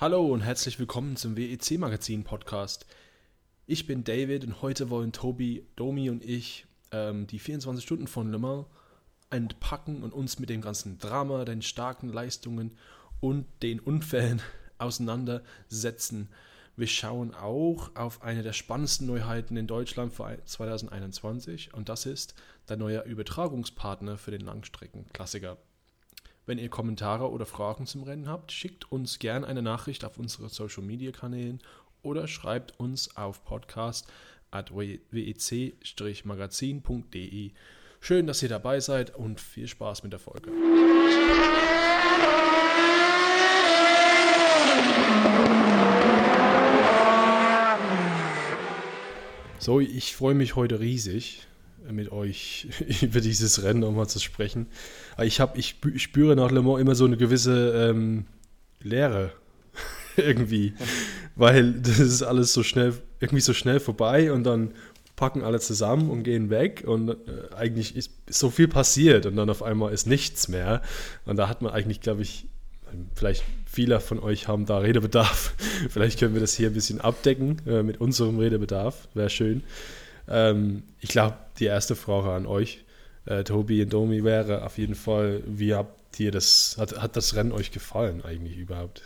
Hallo und herzlich willkommen zum WEC Magazin Podcast. Ich bin David und heute wollen Tobi, Domi und ich ähm, die 24 Stunden von Le Mans entpacken und uns mit dem ganzen Drama, den starken Leistungen und den Unfällen auseinandersetzen. Wir schauen auch auf eine der spannendsten Neuheiten in Deutschland für 2021 und das ist der neue Übertragungspartner für den Langstreckenklassiker. Wenn ihr Kommentare oder Fragen zum Rennen habt, schickt uns gerne eine Nachricht auf unsere Social Media Kanälen oder schreibt uns auf podcast at wec-magazin.de. Schön, dass ihr dabei seid und viel Spaß mit der Folge. So, ich freue mich heute riesig, mit euch über dieses Rennen nochmal zu sprechen. Ich, hab, ich spüre nach Le Mans immer so eine gewisse ähm, Leere irgendwie, weil das ist alles so schnell, irgendwie so schnell vorbei und dann packen alle zusammen und gehen weg und äh, eigentlich ist so viel passiert und dann auf einmal ist nichts mehr und da hat man eigentlich, glaube ich, vielleicht viele von euch haben da Redebedarf. Vielleicht können wir das hier ein bisschen abdecken äh, mit unserem Redebedarf. Wäre schön. Ähm, ich glaube, die erste Frage an euch, äh, Tobi und Domi, wäre auf jeden Fall, wie habt ihr das, hat, hat das Rennen euch gefallen eigentlich überhaupt?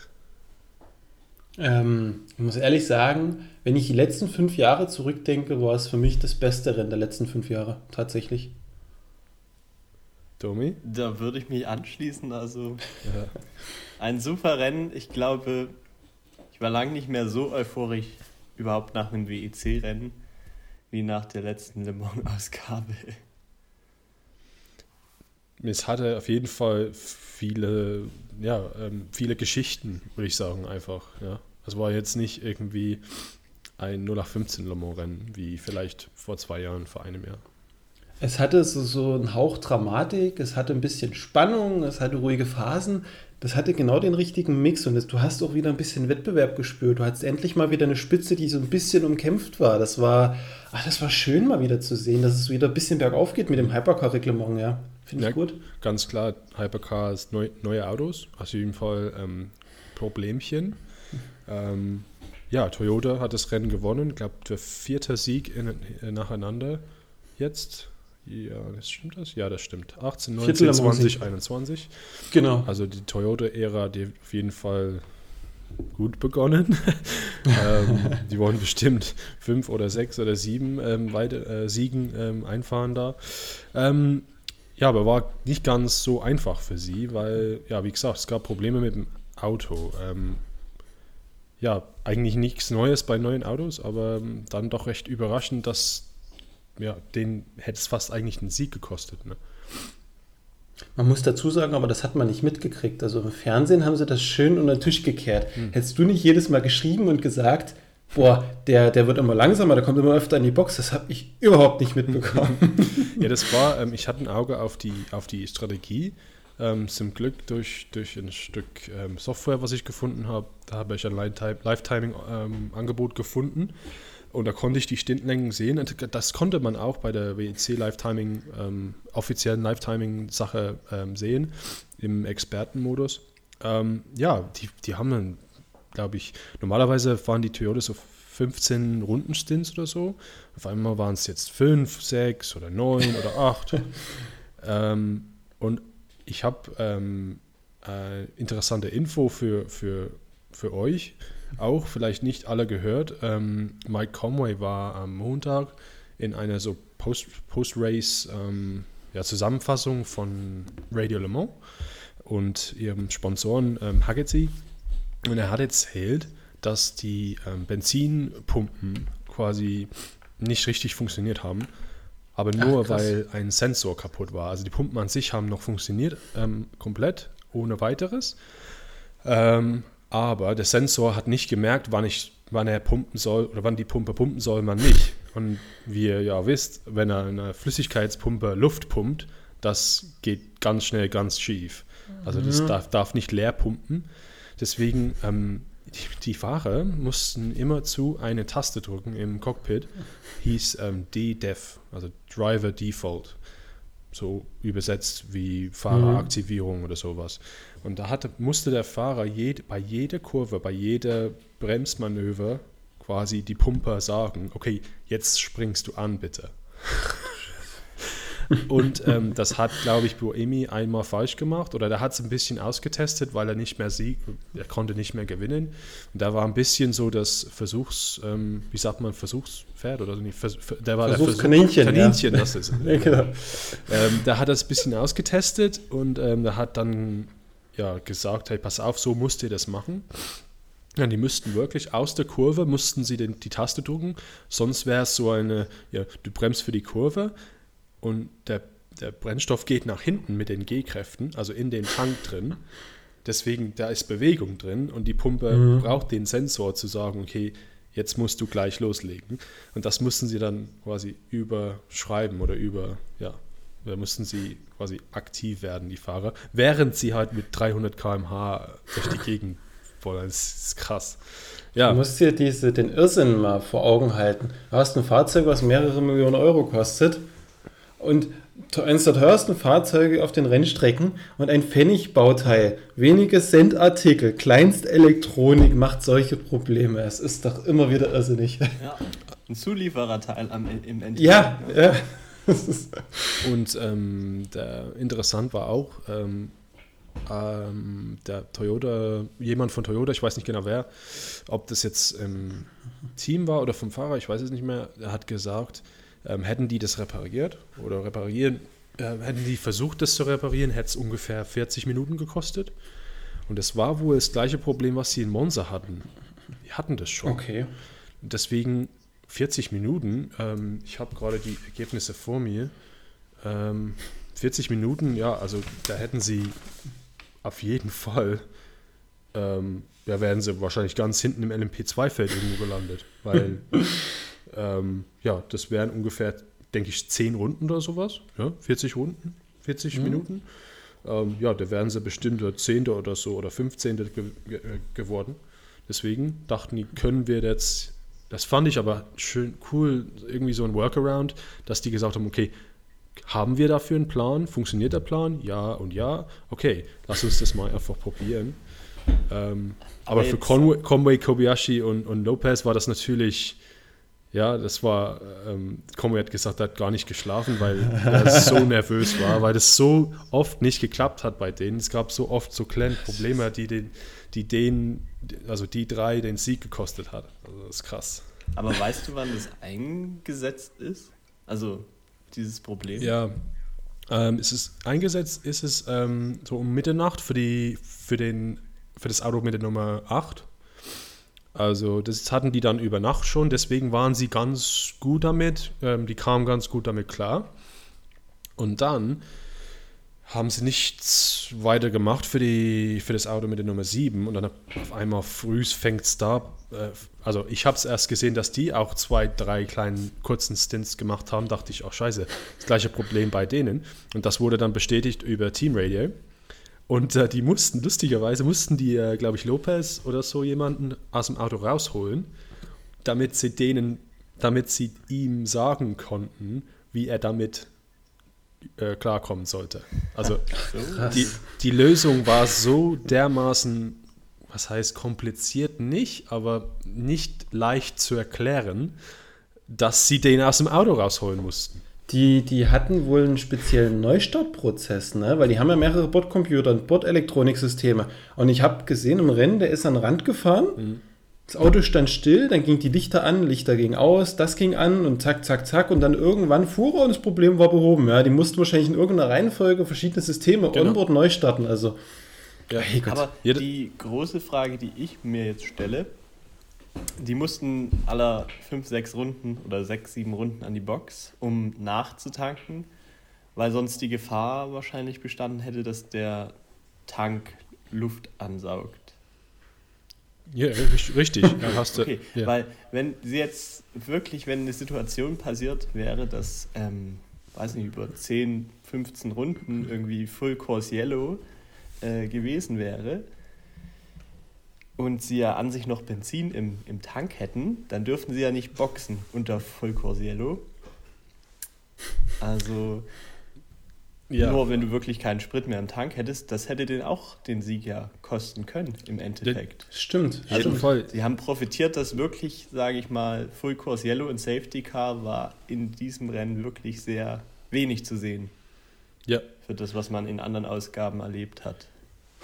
Ähm, ich muss ehrlich sagen, wenn ich die letzten fünf Jahre zurückdenke, war es für mich das beste Rennen der letzten fünf Jahre, tatsächlich. Domi? Da würde ich mich anschließen. Also ja. ein super Rennen. Ich glaube, ich war lange nicht mehr so euphorisch überhaupt nach einem WEC-Rennen wie nach der letzten Le Mans-Ausgabe. Es hatte auf jeden Fall viele, ja, ähm, viele Geschichten, würde ich sagen, einfach. Ja. Es war jetzt nicht irgendwie ein 0815 Le Mans-Rennen, wie vielleicht vor zwei Jahren, vor einem Jahr. Es hatte so, so einen Hauch Dramatik, es hatte ein bisschen Spannung, es hatte ruhige Phasen. Das hatte genau den richtigen Mix und das, du hast auch wieder ein bisschen Wettbewerb gespürt. Du hattest endlich mal wieder eine Spitze, die so ein bisschen umkämpft war. Das war, ach, das war schön mal wieder zu sehen, dass es wieder ein bisschen bergauf geht mit dem Hypercar-Reglement, ja. Finde ich ja, gut. Ganz klar, Hypercar ist neu, neue Autos, auf jeden Fall ähm, Problemchen. Ähm, ja, Toyota hat das Rennen gewonnen, glaube, der vierte Sieg in, in, nacheinander jetzt. Ja, das stimmt das? Ja, das stimmt. 18, 19, 20, 21. Genau. Also die Toyota-Ära, die auf jeden Fall gut begonnen. ähm, die wollen bestimmt fünf oder sechs oder sieben ähm, weite, äh, Siegen ähm, einfahren da. Ähm, ja, aber war nicht ganz so einfach für sie, weil, ja, wie gesagt, es gab Probleme mit dem Auto. Ähm, ja, eigentlich nichts Neues bei neuen Autos, aber ähm, dann doch recht überraschend, dass ja, den hätte es fast eigentlich einen Sieg gekostet. Ne? Man muss dazu sagen, aber das hat man nicht mitgekriegt. Also im Fernsehen haben sie das schön unter den Tisch gekehrt. Hm. Hättest du nicht jedes Mal geschrieben und gesagt, boah, der, der wird immer langsamer, der kommt immer öfter in die Box, das habe ich überhaupt nicht mitbekommen. ja, das war, ähm, ich hatte ein Auge auf die, auf die Strategie. Ähm, zum Glück durch, durch ein Stück ähm, Software, was ich gefunden habe, da habe ich ein Live-Timing-Angebot ähm, gefunden. Und da konnte ich die Stintlängen sehen. Das konnte man auch bei der WEC Lifetiming, ähm, offiziellen Lifetiming-Sache ähm, sehen, im Expertenmodus. Ähm, ja, die, die haben dann, glaube ich, normalerweise fahren die Toyotas so 15 Rundenstints oder so. Auf einmal waren es jetzt 5, 6 oder 9 oder 8. ähm, und ich habe ähm, äh, interessante Info für, für, für euch auch vielleicht nicht alle gehört. Ähm, Mike Conway war am Montag in einer so Post-Race Post ähm, ja, Zusammenfassung von Radio Le Mans und ihrem Sponsoren ähm, Haggerty. Und er hat erzählt, dass die ähm, Benzinpumpen quasi nicht richtig funktioniert haben, aber nur Ach, weil ein Sensor kaputt war. Also die Pumpen an sich haben noch funktioniert, ähm, komplett, ohne weiteres. Ähm, aber der Sensor hat nicht gemerkt, wann, ich, wann er pumpen soll oder wann die Pumpe pumpen soll, man nicht. Und wie ihr ja wisst, wenn er eine Flüssigkeitspumpe Luft pumpt, das geht ganz schnell ganz schief. Also das mhm. darf, darf, nicht leer pumpen. Deswegen, ähm, die, die, Fahrer mussten immer zu eine Taste drücken im Cockpit, hieß ähm, DDEF, also Driver Default. So übersetzt wie Fahreraktivierung mhm. oder sowas. Und da hatte, musste der Fahrer jede, bei jeder Kurve, bei jeder Bremsmanöver quasi die Pumper sagen, okay, jetzt springst du an, bitte. Und ähm, das hat, glaube ich, Buemi einmal falsch gemacht oder der hat es ein bisschen ausgetestet, weil er nicht mehr sieg, er konnte nicht mehr gewinnen. Und da war ein bisschen so das Versuchs, ähm, wie sagt man, Versuchspferd oder nicht, Vers, der war Versuchskaninchen. Der Versuch, Kaninchen, ja. das ist ja, genau. ähm, Da hat er es ein bisschen ausgetestet und ähm, der hat dann ja gesagt, hey, pass auf, so musst ihr das machen. Ja, die müssten wirklich aus der Kurve, mussten sie den, die Taste drücken, sonst wäre es so eine, ja, du bremst für die Kurve, und der, der Brennstoff geht nach hinten mit den G-Kräften, also in den Tank drin. Deswegen, da ist Bewegung drin und die Pumpe mhm. braucht den Sensor zu sagen, okay, jetzt musst du gleich loslegen. Und das mussten sie dann quasi überschreiben oder über, ja, da mussten sie quasi aktiv werden, die Fahrer, während sie halt mit 300 km/h durch die Gegend wollen. Das ist krass. Ja. Du musst dir diese, den Irrsinn mal vor Augen halten. Du hast ein Fahrzeug, was mehrere Millionen Euro kostet und eines der teuersten Fahrzeuge auf den Rennstrecken und ein Pfennigbauteil, wenige Cent-Artikel, Kleinstelektronik macht solche Probleme. Es ist doch immer wieder irrsinnig. Ja, ein Zuliefererteil am, im Endeffekt. Ja, ja. und ähm, der, interessant war auch, ähm, ähm, der Toyota, jemand von Toyota, ich weiß nicht genau wer, ob das jetzt im Team war oder vom Fahrer, ich weiß es nicht mehr, der hat gesagt, ähm, hätten die das repariert oder reparieren, äh, hätten die versucht, das zu reparieren, hätte es ungefähr 40 Minuten gekostet. Und das war wohl das gleiche Problem, was sie in Monza hatten. Die hatten das schon. Okay. Deswegen 40 Minuten. Ähm, ich habe gerade die Ergebnisse vor mir. Ähm, 40 Minuten, ja, also da hätten sie auf jeden Fall, ähm, ja, wären sie wahrscheinlich ganz hinten im LMP2-Feld irgendwo gelandet. Weil Ähm, ja, das wären ungefähr, denke ich, 10 Runden oder sowas. Ja, 40 Runden, 40 mhm. Minuten. Ähm, ja, da wären sie bestimmt 10. oder so oder 15. Ge ge geworden. Deswegen dachten die, können wir jetzt, das fand ich aber schön cool, irgendwie so ein Workaround, dass die gesagt haben, okay, haben wir dafür einen Plan? Funktioniert der Plan? Ja und ja. Okay, lass uns das mal einfach probieren. Ähm, aber, aber für Conway, Conway, Kobayashi und, und Lopez war das natürlich ja, das war, ähm, Conway hat gesagt, er hat gar nicht geschlafen, weil er so nervös war, weil das so oft nicht geklappt hat bei denen. Es gab so oft so kleine Probleme, die den, die den, also die drei den Sieg gekostet hat. Also das ist krass. Aber weißt du, wann das eingesetzt ist? Also dieses Problem? Ja, ähm, ist es eingesetzt ist es ähm, so um Mitternacht für die für den für das Auto mit der Nummer 8 also das hatten die dann über Nacht schon, deswegen waren sie ganz gut damit, ähm, die kamen ganz gut damit klar. Und dann haben sie nichts weiter gemacht für, die, für das Auto mit der Nummer 7 und dann auf einmal früh fängt es da, äh, also ich habe es erst gesehen, dass die auch zwei, drei kleinen kurzen Stints gemacht haben, dachte ich, auch scheiße, das gleiche Problem bei denen. Und das wurde dann bestätigt über Team Radio und äh, die mussten, lustigerweise, mussten die, äh, glaube ich, Lopez oder so jemanden aus dem Auto rausholen, damit sie denen, damit sie ihm sagen konnten, wie er damit äh, klarkommen sollte. Also die, die Lösung war so dermaßen, was heißt kompliziert nicht, aber nicht leicht zu erklären, dass sie den aus dem Auto rausholen mussten. Die, die hatten wohl einen speziellen Neustartprozess, ne? weil die haben ja mehrere Bordcomputer und Bordelektroniksysteme. Und ich habe gesehen im Rennen, der ist an den Rand gefahren. Mhm. Das Auto stand still, dann ging die Lichter an, Lichter gingen aus, das ging an und zack, zack, zack. Und dann irgendwann fuhr er und das Problem war behoben. Ja, die mussten wahrscheinlich in irgendeiner Reihenfolge verschiedene Systeme genau. onboard neu starten. Also, ja, hey Aber die große Frage, die ich mir jetzt stelle, die mussten aller fünf, sechs Runden oder sechs, sieben Runden an die Box, um nachzutanken, weil sonst die Gefahr wahrscheinlich bestanden hätte, dass der Tank Luft ansaugt. Ja, richtig. Ja, hast du, okay, ja. weil wenn sie jetzt wirklich, wenn eine Situation passiert wäre, dass, ähm, weiß nicht, über 10, 15 Runden irgendwie Full Course Yellow äh, gewesen wäre, und sie ja an sich noch Benzin im, im Tank hätten, dann dürften sie ja nicht boxen unter Vollcorsiello. Also Ja. Nur wenn du wirklich keinen Sprit mehr im Tank hättest, das hätte den auch den Sieg ja kosten können im Endeffekt. Stimmt. Also voll. Sie haben profitiert, dass wirklich, sage ich mal, Full Course Yellow und Safety Car war in diesem Rennen wirklich sehr wenig zu sehen. Ja. Für das, was man in anderen Ausgaben erlebt hat.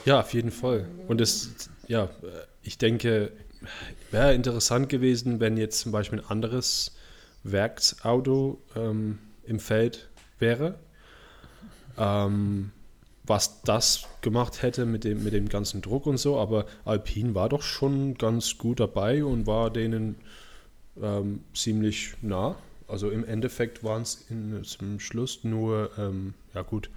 Ja, auf jeden Fall. Und es, ja, ich denke, wäre interessant gewesen, wenn jetzt zum Beispiel ein anderes Werksauto ähm, im Feld wäre ähm, was das gemacht hätte mit dem, mit dem ganzen Druck und so. Aber Alpine war doch schon ganz gut dabei und war denen ähm, ziemlich nah. Also im Endeffekt waren es zum Schluss nur, ähm, ja gut,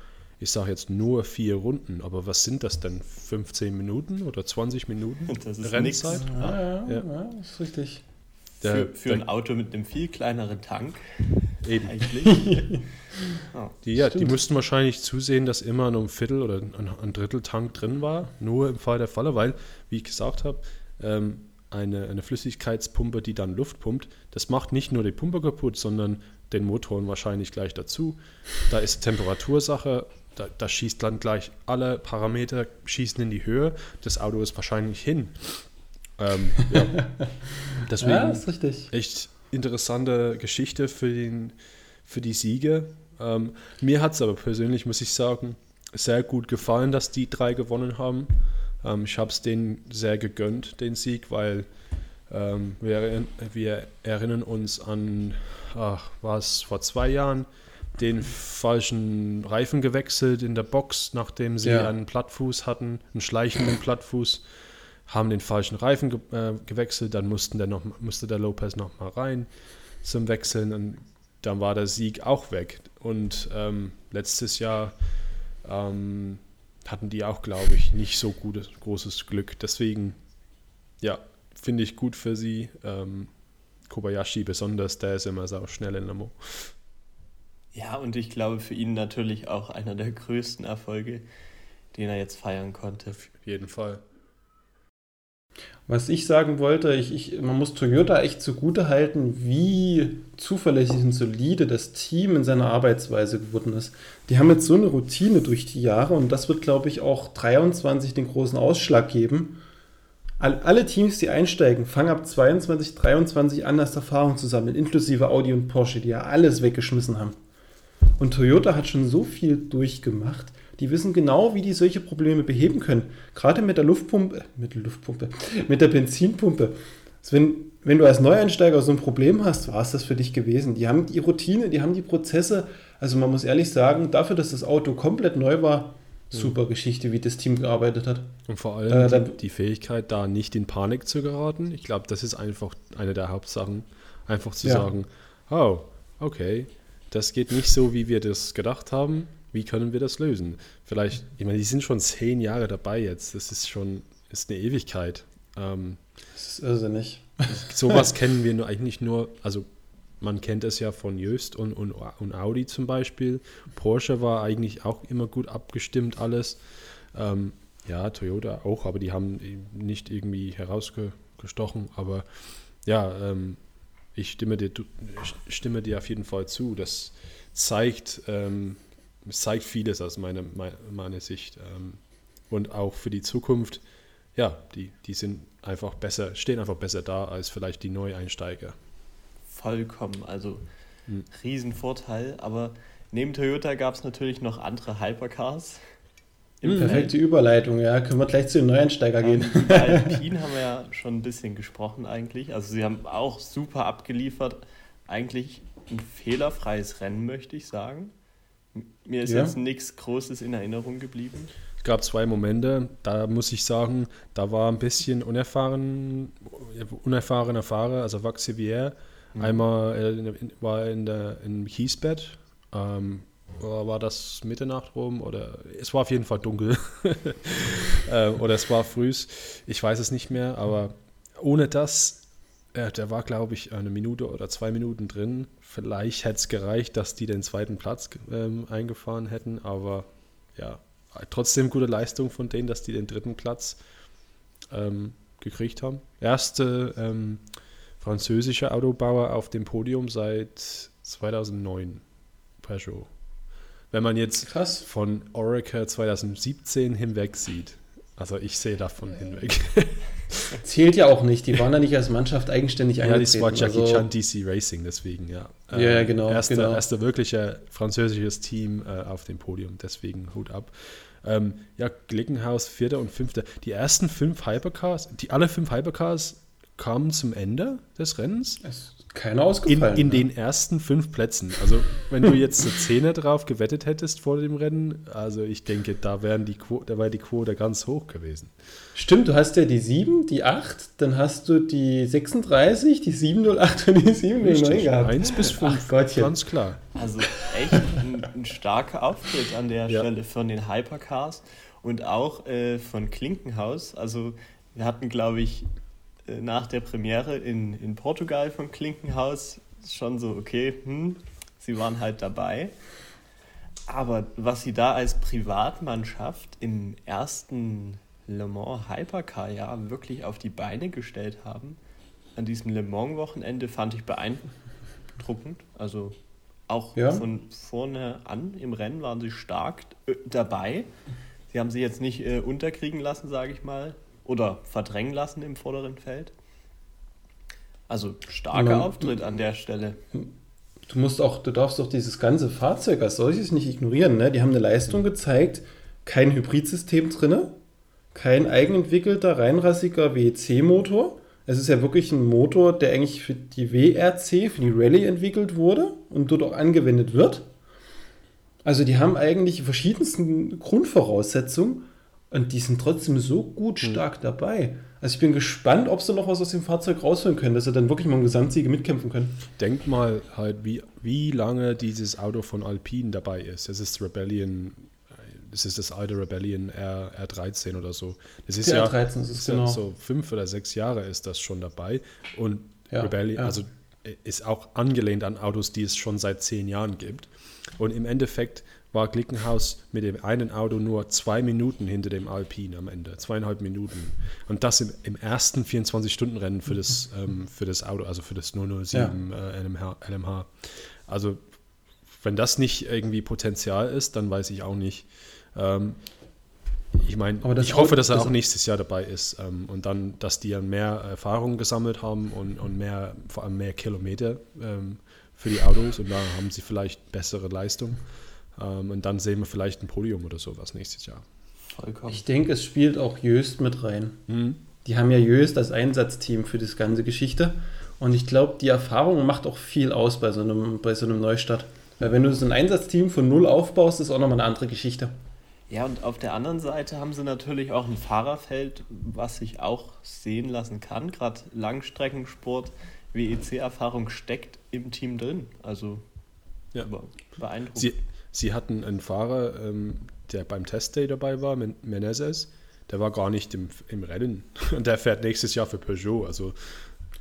ich sage jetzt nur vier Runden, aber was sind das denn? 15 Minuten oder 20 Minuten? Das ist Rennzeit? Ja, ja, ja, ja, ist richtig. Der, für, für ein Auto mit einem viel kleineren Tank. Eben. Eigentlich. oh, die, ja, die mussten wahrscheinlich zusehen, dass immer noch ein Viertel oder ein, ein, Drittel Tank drin war. Nur im Fall der Falle, weil, wie ich gesagt habe, ähm, eine, eine Flüssigkeitspumpe, die dann Luft pumpt, das macht nicht nur die Pumpe kaputt, sondern den Motoren wahrscheinlich gleich dazu. Da ist Temperatursache, da, da schießt dann gleich alle Parameter schießen in die Höhe. Das Auto ist wahrscheinlich hin. Ähm, ja. Deswegen ja, ist richtig. echt interessante Geschichte für, den, für die Siege. Ähm, mir hat es aber persönlich, muss ich sagen, sehr gut gefallen, dass die drei gewonnen haben. Ähm, ich habe es denen sehr gegönnt, den Sieg, weil ähm, wir, wir, erinnern uns an, ach, war es vor zwei Jahren, den falschen Reifen gewechselt in der Box, nachdem sie ja. einen Plattfuß hatten, einen schleichenden Plattfuß haben den falschen Reifen ge äh, gewechselt, dann mussten der noch, musste der Lopez noch mal rein zum Wechseln und dann war der Sieg auch weg. Und ähm, letztes Jahr ähm, hatten die auch, glaube ich, nicht so gutes, großes Glück. Deswegen, ja, finde ich gut für sie. Ähm, Kobayashi besonders, der ist immer so schnell in der Mo. Ja, und ich glaube für ihn natürlich auch einer der größten Erfolge, den er jetzt feiern konnte. Auf jeden Fall. Was ich sagen wollte, ich, ich, man muss Toyota echt zugute halten, wie zuverlässig und solide das Team in seiner Arbeitsweise geworden ist. Die haben jetzt so eine Routine durch die Jahre und das wird, glaube ich, auch 23 den großen Ausschlag geben. All, alle Teams, die einsteigen, fangen ab 22, 23 an, das Erfahrung zu sammeln, inklusive Audi und Porsche, die ja alles weggeschmissen haben. Und Toyota hat schon so viel durchgemacht, die wissen genau, wie die solche Probleme beheben können. Gerade mit der Luftpumpe, äh, mit der Luftpumpe, mit der Benzinpumpe. Wenn, wenn du als Neueinsteiger so ein Problem hast, war es das für dich gewesen. Die haben die Routine, die haben die Prozesse. Also man muss ehrlich sagen, dafür, dass das Auto komplett neu war, super Geschichte, wie das Team gearbeitet hat. Und vor allem äh, die, die, Fähigkeit, da nicht in Panik zu geraten. Ich glaube, das ist einfach eine der Hauptsachen. Einfach zu ja. sagen, oh, okay, das geht nicht so, wie wir das gedacht haben wie können wir das lösen? Vielleicht, ich meine, die sind schon zehn Jahre dabei jetzt. Das ist schon, ist eine Ewigkeit. Ähm, das ist irrsinnig. Sowas kennen wir nur, eigentlich nur, also man kennt es ja von Jöst und, und, und Audi zum Beispiel. Porsche war eigentlich auch immer gut abgestimmt, alles. Ähm, ja, Toyota auch, aber die haben nicht irgendwie herausgestochen. Aber ja, ähm, ich stimme dir, stimme dir auf jeden Fall zu. Das zeigt, ähm, zeigt vieles aus meiner, meiner Sicht. Ähm, und auch für die Zukunft, ja, die, die sind einfach besser, stehen einfach besser da als vielleicht die Neueinsteiger. Vollkommen, also hm. Riesenvorteil. Aber neben Toyota gab es natürlich noch andere Hypercars. Hm, perfekte Überleitung, ja. Können wir gleich zu den Neueinsteiger gehen. Bei Alpine haben wir ja schon ein bisschen gesprochen eigentlich. Also sie haben auch super abgeliefert. Eigentlich ein fehlerfreies Rennen, möchte ich sagen. Mir ist ja. jetzt nichts Großes in Erinnerung geblieben. Es gab zwei Momente, da muss ich sagen, da war ein bisschen unerfahren, unerfahrener Fahrer, also Vaxivier. Mhm. Einmal äh, war er in der, im Kiesbett, ähm, war das Mitternacht rum oder es war auf jeden Fall dunkel. Äh, oder es war früh, ich weiß es nicht mehr, aber ohne das, äh, der war glaube ich eine Minute oder zwei Minuten drin, Vielleicht hätte es gereicht, dass die den zweiten Platz ähm, eingefahren hätten, aber ja, trotzdem gute Leistung von denen, dass die den dritten Platz ähm, gekriegt haben. Erste ähm, französische Autobauer auf dem Podium seit 2009, Peugeot. Wenn man jetzt Krass. von Oracle 2017 hinweg sieht. Also ich sehe davon hinweg. Zählt ja auch nicht. Die waren ja nicht als Mannschaft eigenständig eingetreten. Ja, das war Jackie also, Chan DC Racing, deswegen, ja. Ja, ja genau. Erste, genau. erste wirkliche französisches Team äh, auf dem Podium, deswegen Hut ab. Ähm, ja, Glickenhaus, vierter und fünfter. Die ersten fünf Hypercars, die alle fünf Hypercars kamen zum Ende des Rennens. Es keiner ausgefallen. In, in den ersten fünf Plätzen. Also, wenn du jetzt eine Zehner drauf gewettet hättest vor dem Rennen, also ich denke, da, wären die da wäre die Quote ganz hoch gewesen. Stimmt, du hast ja die 7, die 8, dann hast du die 36, die 708 und die 709 gehabt. 1 bis 5, ganz klar. Also echt ein, ein starker Auftritt an der ja. Stelle von den Hypercars und auch äh, von Klinkenhaus. Also wir hatten, glaube ich, nach der Premiere in, in Portugal vom Klinkenhaus schon so, okay, hm, sie waren halt dabei. Aber was sie da als Privatmannschaft im ersten Le Mans Hypercar-Jahr wirklich auf die Beine gestellt haben, an diesem Le Mans-Wochenende fand ich beeindruckend. Also auch ja. von vorne an im Rennen waren sie stark äh, dabei. Sie haben sie jetzt nicht äh, unterkriegen lassen, sage ich mal oder verdrängen lassen im vorderen Feld. Also starker Man, Auftritt an der Stelle. Du musst auch, du darfst doch dieses ganze Fahrzeug als solches nicht ignorieren. Ne? Die haben eine Leistung gezeigt, kein Hybridsystem drin, kein eigenentwickelter, reinrassiger WEC-Motor. Es ist ja wirklich ein Motor, der eigentlich für die WRC, für die Rallye entwickelt wurde und dort auch angewendet wird. Also die haben eigentlich die verschiedensten Grundvoraussetzungen und die sind trotzdem so gut hm. stark hm. dabei. Also ich bin gespannt, ob sie noch was aus dem Fahrzeug rausholen können, dass sie dann wirklich mal im Gesamtsiege mitkämpfen können. Denk mal halt, wie, wie lange dieses Auto von Alpine dabei ist. Das ist Rebellion, das ist das alte Rebellion R, R13 oder so. Das ist ja, R13 ist es, genau. so fünf oder sechs Jahre ist das schon dabei. Und ja, Rebellion, ja. also ist auch angelehnt an Autos, die es schon seit zehn Jahren gibt. Und im Endeffekt war Glickenhaus mit dem einen Auto nur zwei Minuten hinter dem Alpine am Ende, zweieinhalb Minuten. Und das im, im ersten 24-Stunden-Rennen für das, ähm, für das Auto, also für das 007 ja. äh, LMH, LMH. Also wenn das nicht irgendwie Potenzial ist, dann weiß ich auch nicht. Ähm, ich meine, ich hoffe, dass er auch nächstes Jahr dabei ist ähm, und dann, dass die ja mehr Erfahrung gesammelt haben und, und mehr, vor allem mehr Kilometer ähm, für die Autos und da haben sie vielleicht bessere Leistung. Ähm, und dann sehen wir vielleicht ein Podium oder sowas nächstes Jahr. Vollkommen. Ich denke, es spielt auch Jöst mit rein. Mhm. Die haben ja Jöst als Einsatzteam für das ganze Geschichte. Und ich glaube, die Erfahrung macht auch viel aus bei so einem, bei so einem Neustart. Weil wenn du so ein Einsatzteam von null aufbaust, ist auch nochmal eine andere Geschichte. Ja, und auf der anderen Seite haben sie natürlich auch ein Fahrerfeld, was sich auch sehen lassen kann. Gerade Langstreckensport, WEC-Erfahrung steckt im Team drin. Also ja. beeindruckend. Sie, Sie hatten einen Fahrer, ähm, der beim Testday dabei war, Menezes, der war gar nicht im, im Rennen. Und der fährt nächstes Jahr für Peugeot. Also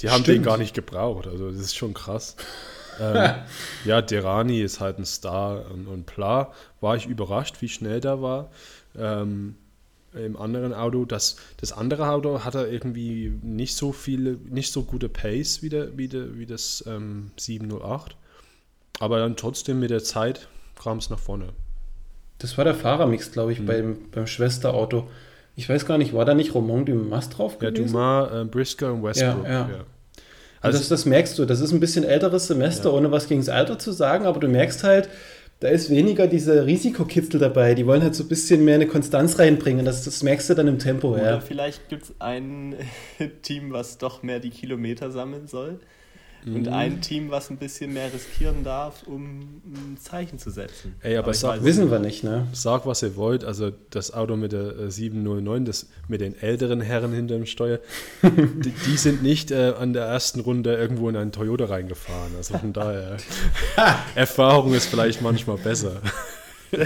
die haben Stimmt. den gar nicht gebraucht. Also das ist schon krass. ähm, ja, Derani ist halt ein Star und, und Pla war ich überrascht, wie schnell der war. Ähm, Im anderen Auto, das, das andere Auto hatte irgendwie nicht so viele, nicht so gute Pace wie, der, wie, der, wie das ähm, 708. Aber dann trotzdem mit der Zeit kam es nach vorne. Das war der Fahrermix, glaube ich, mhm. beim, beim Schwesterauto. Ich weiß gar nicht, war da nicht Romain Dumas drauf gewesen? Ja, Dumas, äh, Briscoe und Westbrook. Ja, ja. ja. Also das, das, merkst du, das ist ein bisschen älteres Semester, ja. ohne was gegen das Alter zu sagen, aber du merkst halt, da ist weniger diese Risikokitzel dabei. Die wollen halt so ein bisschen mehr eine Konstanz reinbringen. Das, das merkst du dann im Tempo. Oder ja. vielleicht gibt es ein Team, was doch mehr die Kilometer sammeln soll und mhm. ein Team, was ein bisschen mehr riskieren darf, um ein Zeichen zu setzen. Ey, aber, aber sag, wissen wir nicht, ne? Sag, was ihr wollt. Also das Auto mit der 709, äh, das mit den älteren Herren hinter dem Steuer, die, die, sind nicht äh, an der ersten Runde irgendwo in einen Toyota reingefahren. Also von daher, Erfahrung ist vielleicht manchmal besser.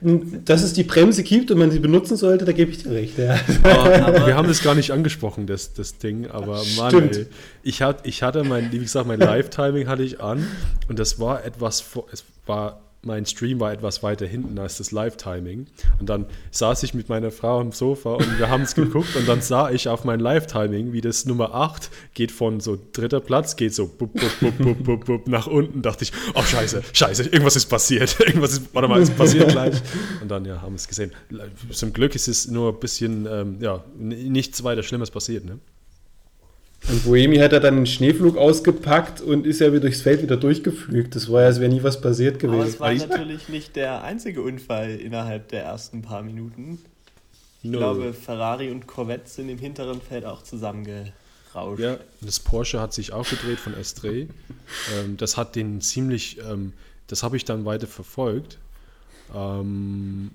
dass es die Bremse gibt und man sie benutzen sollte, da gebe ich dir recht. Ja. Aber, wir haben das gar nicht angesprochen, das, das Ding, aber Mann, ey, ich, hat, ich hatte mein, wie gesagt, mein Live-Timing hatte ich an und das war etwas, es war mein Stream war etwas weiter hinten als das Live-Timing. Und dann saß ich mit meiner Frau am Sofa und wir haben es geguckt und dann sah ich auf mein Live-Timing, wie das Nummer 8 geht von so dritter Platz, geht so bup, bup, bup, bup, bup, nach unten. Dachte ich, oh scheiße, scheiße, irgendwas ist passiert. irgendwas ist, warte mal, es passiert gleich. Und dann ja, haben wir es gesehen. Zum Glück ist es nur ein bisschen, ähm, ja, nichts weiter Schlimmes passiert. Ne? Und Boemi hat er dann einen Schneeflug ausgepackt und ist ja wieder durchs Feld wieder durchgeflügt. Das war ja, als wäre nie was passiert gewesen. Aber es war natürlich nicht der einzige Unfall innerhalb der ersten paar Minuten. Ich no. glaube, Ferrari und Corvette sind im hinteren Feld auch zusammengerauscht. Ja, das Porsche hat sich auch gedreht von S3. ähm, das hat den ziemlich, ähm, das habe ich dann weiter verfolgt. Ähm,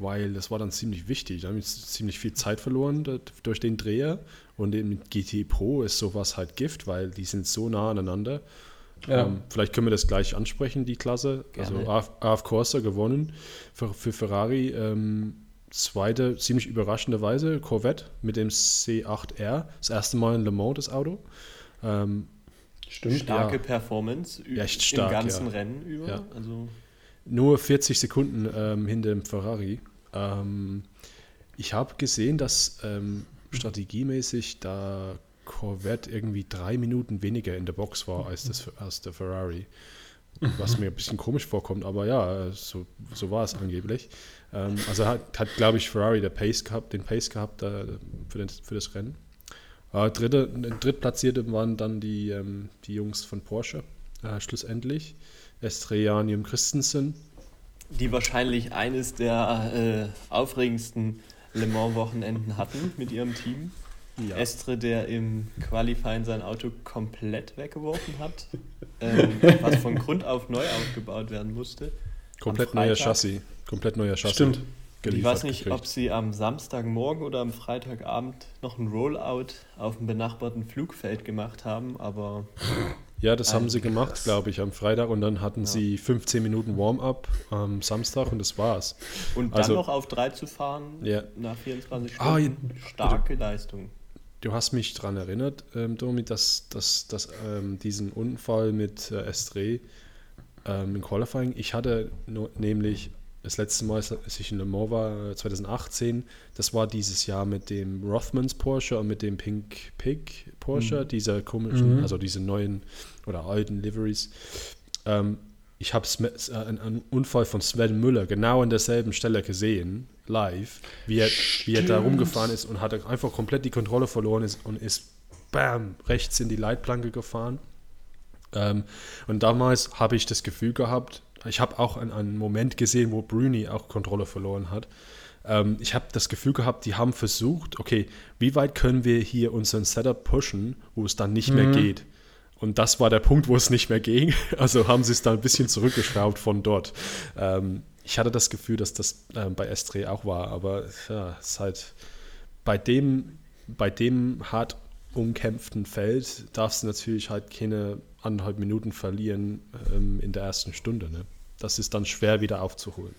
weil das war dann ziemlich wichtig. Da haben jetzt ziemlich viel Zeit verloren durch den Dreher und mit GT Pro ist sowas halt Gift, weil die sind so nah aneinander. Ja. Ähm, vielleicht können wir das gleich ansprechen, die Klasse. Gerne. Also AF Corsa gewonnen für, für Ferrari. Ähm, zweite, ziemlich überraschende Weise, Corvette mit dem C8R. Das erste Mal in Le Mans das Auto. Ähm, Stimmt. Starke ja. Performance Echt stark, im ganzen ja. Rennen über. Ja. Also Nur 40 Sekunden ähm, hinter dem Ferrari. Ähm, ich habe gesehen, dass ähm, strategiemäßig da Corvette irgendwie drei Minuten weniger in der Box war als, das, als der Ferrari. Was mir ein bisschen komisch vorkommt, aber ja, so, so war es angeblich. Ähm, also hat, hat glaube ich, Ferrari der Pace gehabt, den Pace gehabt äh, für, den, für das Rennen. Äh, dritte, Drittplatzierte waren dann die, ähm, die Jungs von Porsche, äh, schlussendlich. Estrejanium Christensen. Die wahrscheinlich eines der äh, aufregendsten Le Mans-Wochenenden hatten mit ihrem Team. Ja. Estre, der im Qualifying sein Auto komplett weggeworfen hat, ähm, was von Grund auf neu aufgebaut werden musste. Komplett neuer Chassis. Komplett neuer Chassis. Stimmt. Ich weiß nicht, gekriegt. ob sie am Samstagmorgen oder am Freitagabend noch ein Rollout auf dem benachbarten Flugfeld gemacht haben, aber ja, das haben sie gemacht, glaube ich, am Freitag und dann hatten ja. sie 15 Minuten Warm-up am Samstag und das war's. Und dann also, noch auf 3 zu fahren ja. nach 24 Stunden, ah, ja, starke du, Leistung. Du hast mich daran erinnert, ähm, Domi, dass, dass, dass ähm, diesen Unfall mit äh, Estre ähm, im Qualifying, ich hatte no, nämlich das letzte Mal, als ich in Le Mans war, 2018, das war dieses Jahr mit dem Rothmans Porsche und mit dem Pink Pig Porsche, mhm. dieser komischen, mhm. also diese neuen oder alten Liveries. Ähm, ich habe äh, einen Unfall von Sven Müller genau an derselben Stelle gesehen, live, wie er, wie er da rumgefahren ist und hat einfach komplett die Kontrolle verloren ist und ist bam, rechts in die Leitplanke gefahren. Ähm, und damals habe ich das Gefühl gehabt, ich habe auch einen, einen, Moment gesehen, wo Bruni auch Kontrolle verloren hat. Ähm, ich habe das Gefühl gehabt, die haben versucht, okay, wie weit können wir hier unseren Setup pushen, wo es dann nicht mhm. mehr geht. Und das war der Punkt, wo es nicht mehr ging. Also haben sie es da ein bisschen zurückgeschraubt von dort. Ähm, ich hatte das Gefühl, dass das äh, bei Estre auch war, aber ja, es ist halt bei dem, bei dem hart umkämpften Feld darfst du natürlich halt keine anderthalb Minuten verlieren ähm, in der ersten Stunde. Ne? Das ist dann schwer wieder aufzuholen.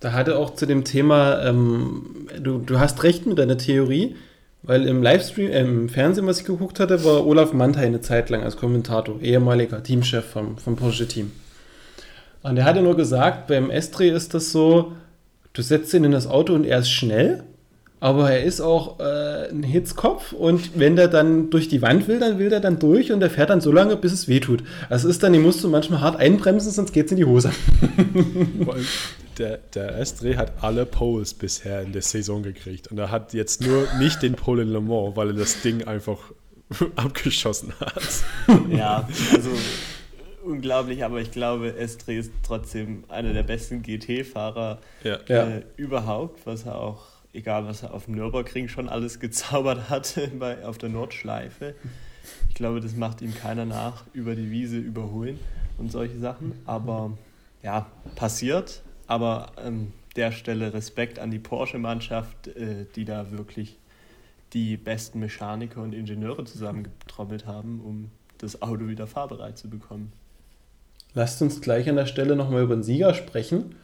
Da hatte auch zu dem Thema, ähm, du, du hast recht mit deiner Theorie, weil im Livestream, äh, im Fernsehen, was ich geguckt hatte, war Olaf Mantei eine Zeit lang als Kommentator, ehemaliger Teamchef vom, vom Porsche-Team. Und er hatte nur gesagt, beim Estre ist das so, du setzt ihn in das Auto und er ist schnell aber er ist auch äh, ein Hitzkopf und wenn der dann durch die Wand will, dann will der dann durch und der fährt dann so lange, bis es wehtut. Also ist dann, die musst du manchmal hart einbremsen, sonst geht es in die Hose. der, der Estre hat alle Poles bisher in der Saison gekriegt und er hat jetzt nur nicht den Pole in Le Mans, weil er das Ding einfach abgeschossen hat. Ja, also unglaublich, aber ich glaube, Estre ist trotzdem einer der besten GT-Fahrer ja. äh, überhaupt, was er auch egal was er auf dem Nürburgring schon alles gezaubert hat bei, auf der Nordschleife. Ich glaube, das macht ihm keiner nach, über die Wiese überholen und solche Sachen. Aber ja, passiert. Aber an ähm, der Stelle Respekt an die Porsche-Mannschaft, äh, die da wirklich die besten Mechaniker und Ingenieure zusammengetrommelt haben, um das Auto wieder fahrbereit zu bekommen. Lasst uns gleich an der Stelle nochmal über den Sieger sprechen.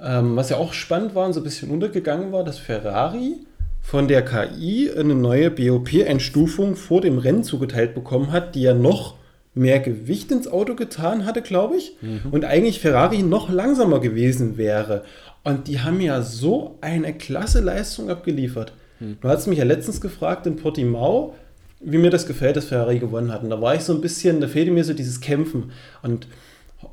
Ähm, was ja auch spannend war und so ein bisschen untergegangen war, dass Ferrari von der KI eine neue BOP-Einstufung vor dem Rennen zugeteilt bekommen hat, die ja noch mehr Gewicht ins Auto getan hatte, glaube ich, mhm. und eigentlich Ferrari noch langsamer gewesen wäre. Und die haben ja so eine klasse Leistung abgeliefert. Mhm. Du hast mich ja letztens gefragt in Portimao, wie mir das gefällt, dass Ferrari gewonnen hat. Und da war ich so ein bisschen, da fehlte mir so dieses Kämpfen. Und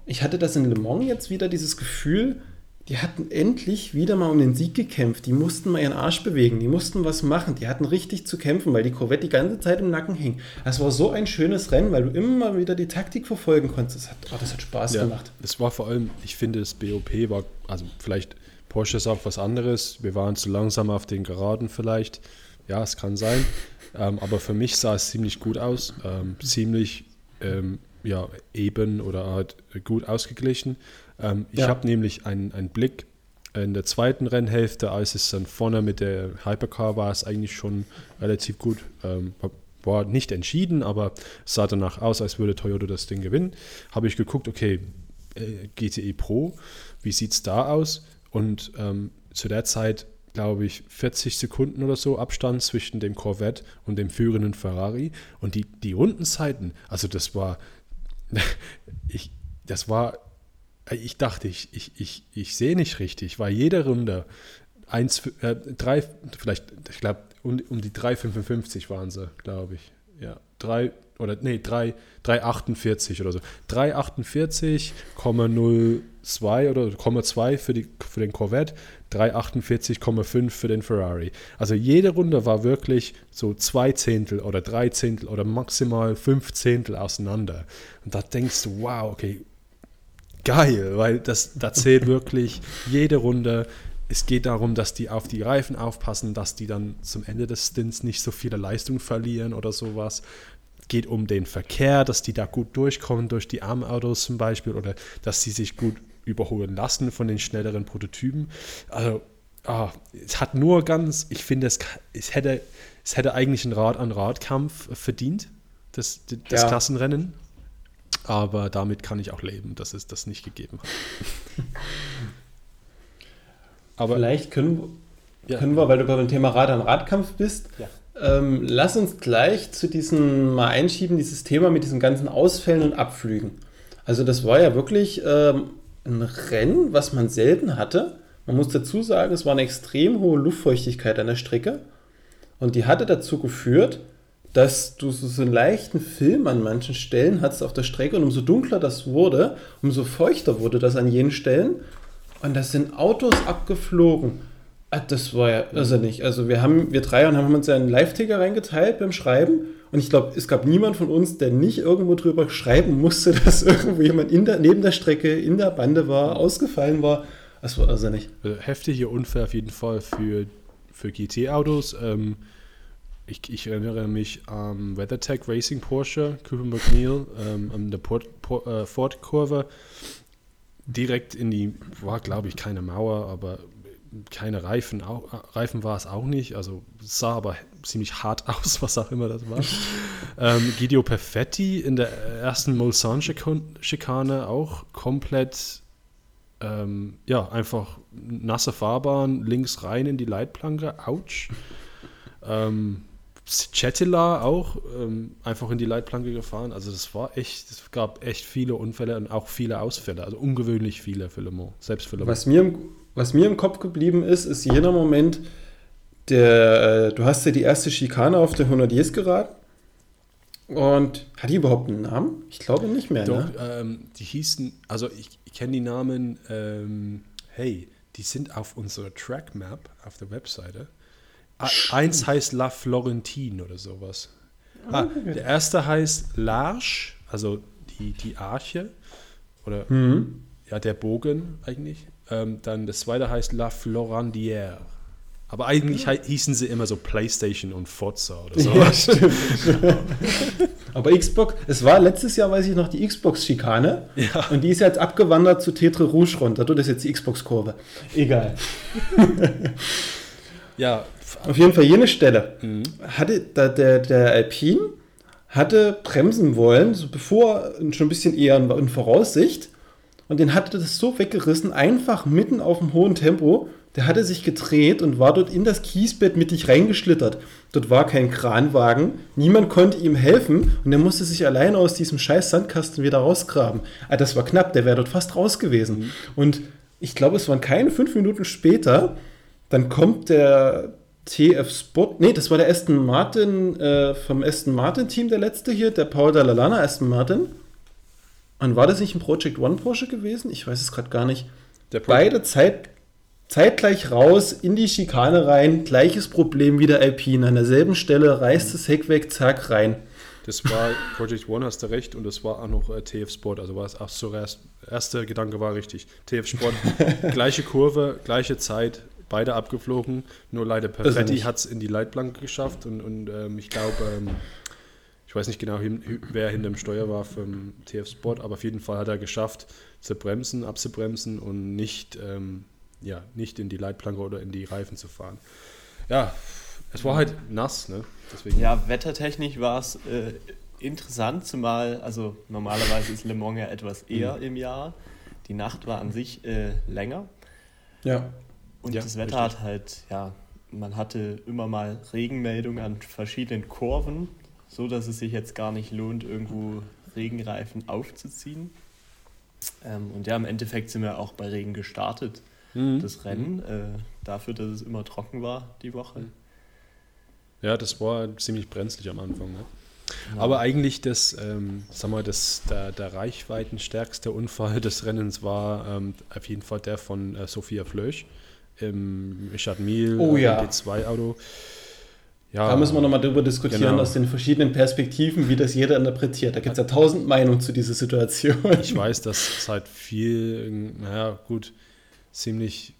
ich hatte das in Le Mans jetzt wieder, dieses Gefühl, die hatten endlich wieder mal um den Sieg gekämpft. Die mussten mal ihren Arsch bewegen, die mussten was machen, die hatten richtig zu kämpfen, weil die Corvette die ganze Zeit im Nacken hing. Es war so ein schönes Rennen, weil du immer wieder die Taktik verfolgen konntest. Das hat, oh, das hat Spaß ja, gemacht. Es war vor allem, ich finde, das BOP war, also vielleicht Porsche ist auch was anderes. Wir waren zu langsam auf den Geraden vielleicht. Ja, es kann sein. Ähm, aber für mich sah es ziemlich gut aus. Ähm, ziemlich ähm, ja, eben oder halt gut ausgeglichen. Ähm, ich ja. habe nämlich einen, einen Blick in der zweiten Rennhälfte, als es dann vorne mit der Hypercar war, es eigentlich schon relativ gut. Ähm, war nicht entschieden, aber es sah danach aus, als würde Toyota das Ding gewinnen. Habe ich geguckt, okay, äh, GTE Pro, wie sieht es da aus? Und ähm, zu der Zeit, glaube ich, 40 Sekunden oder so Abstand zwischen dem Corvette und dem führenden Ferrari. Und die, die Rundenzeiten, also das war, ich, das war ich dachte, ich, ich, ich, ich sehe nicht richtig, weil jede Runde 1, äh, 3, vielleicht, ich glaube, um, um die 3,55 waren sie, glaube ich. Ja, 3 oder nee, 3, 3,48 oder so. 3,48,02 oder 0,2 für, für den Corvette, 3,48,5 für den Ferrari. Also jede Runde war wirklich so zwei Zehntel oder drei Zehntel oder maximal fünf Zehntel auseinander. Und da denkst du, wow, okay, geil, weil das, da zählt wirklich jede Runde. Es geht darum, dass die auf die Reifen aufpassen, dass die dann zum Ende des Stints nicht so viele Leistung verlieren oder sowas. Geht um den Verkehr, dass die da gut durchkommen durch die Armautos zum Beispiel oder dass sie sich gut überholen lassen von den schnelleren Prototypen. Also, ah, es hat nur ganz, ich finde, es, es, hätte, es hätte eigentlich einen Rad-an-Rad-Kampf verdient, das, das ja. Klassenrennen aber damit kann ich auch leben, dass es das nicht gegeben hat. aber Vielleicht können, ja. können wir, weil du beim Thema Rad an Radkampf bist, ja. ähm, lass uns gleich zu diesem mal einschieben, dieses Thema mit diesen ganzen Ausfällen und Abflügen. Also das war ja wirklich ähm, ein Rennen, was man selten hatte. Man muss dazu sagen, es war eine extrem hohe Luftfeuchtigkeit an der Strecke und die hatte dazu geführt, dass du so einen leichten Film an manchen Stellen hattest auf der Strecke und umso dunkler das wurde, umso feuchter wurde das an jenen Stellen. Und da sind Autos abgeflogen. Ah, das war ja irrsinnig. Also wir haben, wir drei haben uns ja einen Live-Ticker reingeteilt beim Schreiben. Und ich glaube, es gab niemand von uns, der nicht irgendwo drüber schreiben musste, dass irgendwo jemand der, neben der Strecke in der Bande war, ausgefallen war. Das war irrsinnig. Heftige Unfall auf jeden Fall für, für GT-Autos. Ähm, ich, ich, erinnere mich am WeatherTech Racing Porsche, Cooper McNeil, ähm, an der äh, Ford-Kurve. Direkt in die, war glaube ich keine Mauer, aber keine Reifen, auch, Reifen war es auch nicht. Also sah aber ziemlich hart aus, was auch immer das war. ähm, Guido Perfetti in der ersten Mulsanne-Schikane auch komplett, ähm, ja, einfach nasse Fahrbahn, links rein in die Leitplanke, ouch. Ähm, Chatila auch ähm, einfach in die Leitplanke gefahren. Also das war echt, es gab echt viele Unfälle und auch viele Ausfälle, also ungewöhnlich viele für Le Mans, selbst für Le Mans. Was mir im, was mir im Kopf geblieben ist, ist jener Moment, der, äh, du hast ja die erste Schikane auf der 100 Jes geraten und hat die überhaupt einen Namen? Ich glaube nicht mehr, Doch, ne? ähm, die hießen, also ich, ich kenne die Namen, ähm, hey, die sind auf unserer Track Map auf der Webseite. Eins heißt La Florentine oder sowas. Ah, der erste heißt L'Arche, also die, die Arche. Oder mhm. ja, der Bogen eigentlich. Ähm, dann das zweite heißt La Florandière. Aber eigentlich ja. hießen sie immer so PlayStation und Forza oder so. Ja, stimmt. Aber Xbox, es war letztes Jahr, weiß ich noch, die Xbox-Schikane. Ja. Und die ist jetzt abgewandert zu Tetre Rouge runter. Das ist jetzt die Xbox-Kurve. Egal. ja, auf jeden Fall jene Stelle mhm. hatte der, der, der Alpine hatte bremsen wollen, so bevor schon ein bisschen eher in Voraussicht. Und den hatte das so weggerissen, einfach mitten auf dem hohen Tempo, der hatte sich gedreht und war dort in das Kiesbett mittig reingeschlittert. Dort war kein Kranwagen, niemand konnte ihm helfen und er musste sich alleine aus diesem scheiß Sandkasten wieder rausgraben. Ah, das war knapp, der wäre dort fast raus gewesen. Mhm. Und ich glaube, es waren keine fünf Minuten später, dann kommt der TF Sport, nee, das war der Aston Martin, äh, vom Aston Martin Team, der letzte hier, der Paul Dalalana Aston Martin. Und war das nicht ein Project One Porsche gewesen? Ich weiß es gerade gar nicht. Beide Zeit, zeitgleich raus in die Schikane rein, gleiches Problem wie der Alpine. An derselben Stelle reißt das Heck weg, zack, rein. Das war Project One, hast du recht, und das war auch noch äh, TF Sport. Also war es ach so, erst, erste Gedanke war richtig. TF Sport, gleiche Kurve, gleiche Zeit, beide abgeflogen. Nur leider Perfetti hat es in die Leitplanke geschafft und, und ähm, ich glaube, ähm, ich weiß nicht genau, wer hinter dem Steuer war vom TF Sport, aber auf jeden Fall hat er geschafft, zu bremsen, abzubremsen und nicht ähm, ja, nicht in die Leitplanke oder in die Reifen zu fahren. Ja, es war halt nass, ne? Deswegen. Ja, wettertechnisch war es äh, interessant, zumal, also normalerweise ist Le Mans ja etwas eher mhm. im Jahr. Die Nacht war an sich äh, länger. Ja. Und ja, das Wetter richtig. hat halt, ja, man hatte immer mal Regenmeldungen an verschiedenen Kurven, so dass es sich jetzt gar nicht lohnt, irgendwo Regenreifen aufzuziehen. Ähm, und ja, im Endeffekt sind wir auch bei Regen gestartet mhm. das Rennen, äh, dafür, dass es immer trocken war die Woche. Ja, das war ziemlich brenzlig am Anfang. Ne? Ja. Aber eigentlich das, ähm, sag mal, das, der, der reichweitenstärkste Unfall des Rennens war ähm, auf jeden Fall der von äh, Sophia Flösch im Richard Mille oh, ja. D2-Auto. Ja, da müssen wir nochmal drüber diskutieren, genau. aus den verschiedenen Perspektiven, wie das jeder interpretiert. Da gibt es ja tausend Meinungen zu dieser Situation. Ich weiß, dass es halt viel, naja, gut, ziemlich,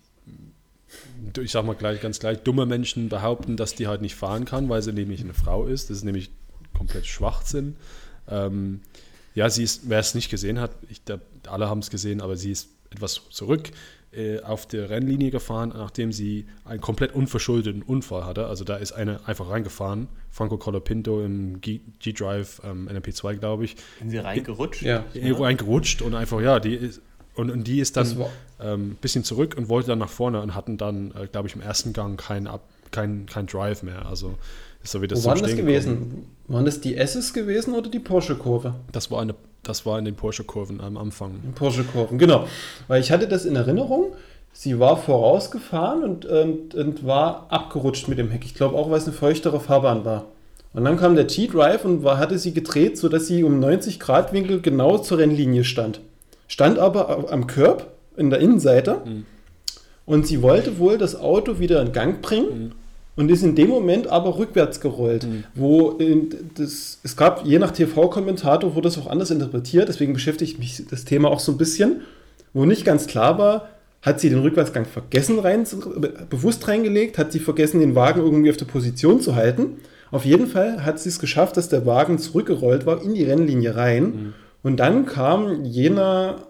ich sag mal gleich, ganz gleich, dumme Menschen behaupten, dass die halt nicht fahren kann, weil sie nämlich eine Frau ist. Das ist nämlich komplett Schwachsinn. Ähm, ja, sie ist, wer es nicht gesehen hat, ich, der, alle haben es gesehen, aber sie ist etwas zurück äh, auf der Rennlinie gefahren, nachdem sie einen komplett unverschuldeten Unfall hatte. Also da ist eine einfach reingefahren, Franco Colapinto im G-Drive ähm, NMP2, glaube ich. Sind sie reingerutscht? Ja. Reingerutscht und einfach, ja, die ist, und, und die ist dann ein ähm, bisschen zurück und wollte dann nach vorne und hatten dann, äh, glaube ich, im ersten Gang keinen kein, kein Drive mehr. Also ist so wie das Wo waren das gewesen? Gekommen. Waren das die S's gewesen oder die Porsche-Kurve? Das war eine, das war in den Porsche-Kurven am Anfang. In Porsche-Kurven, genau. Weil ich hatte das in Erinnerung. Sie war vorausgefahren und, und, und war abgerutscht mit dem Heck. Ich glaube auch, weil es eine feuchtere Fahrbahn war. Und dann kam der G-Drive und war, hatte sie gedreht, sodass sie um 90 Grad Winkel genau zur Rennlinie stand stand aber am Curb in der Innenseite mhm. und sie wollte wohl das Auto wieder in Gang bringen. Mhm. Und ist in dem Moment aber rückwärts gerollt, mhm. wo das, es gab, je nach TV-Kommentator wurde das auch anders interpretiert, deswegen beschäftigt mich das Thema auch so ein bisschen, wo nicht ganz klar war, hat sie den Rückwärtsgang vergessen rein, bewusst reingelegt, hat sie vergessen, den Wagen irgendwie auf der Position zu halten. Auf jeden Fall hat sie es geschafft, dass der Wagen zurückgerollt war in die Rennlinie rein. Mhm. Und dann kam jener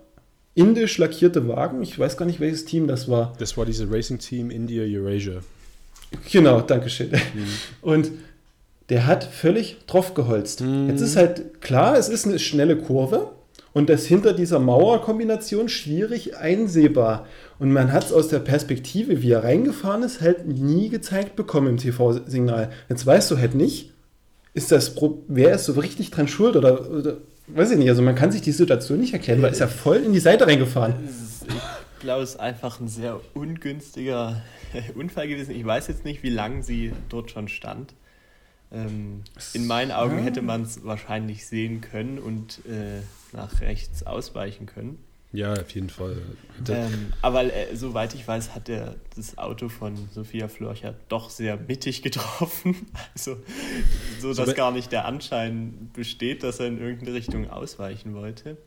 indisch lackierte Wagen, ich weiß gar nicht, welches Team das war. Das war dieses Racing Team India Eurasia. Genau, danke schön. Mhm. Und der hat völlig drauf geholzt. Mhm. Jetzt ist halt klar, es ist eine schnelle Kurve und das hinter dieser Mauerkombination schwierig einsehbar. Und man hat es aus der Perspektive, wie er reingefahren ist, halt nie gezeigt bekommen im TV-Signal. Jetzt weißt du halt nicht, ist das, wer ist so richtig dran schuld oder, oder weiß ich nicht, also man kann sich die Situation nicht erklären, weil ist ja voll in die Seite reingefahren. Ich glaube, es ist einfach ein sehr ungünstiger Unfall gewesen. Ich weiß jetzt nicht, wie lange sie dort schon stand. Ähm, in meinen Augen hätte man es wahrscheinlich sehen können und äh, nach rechts ausweichen können. Ja, auf jeden Fall. Ähm, aber äh, soweit ich weiß, hat er das Auto von Sophia Flörcher doch sehr mittig getroffen. Also, so dass so, gar nicht der Anschein besteht, dass er in irgendeine Richtung ausweichen wollte.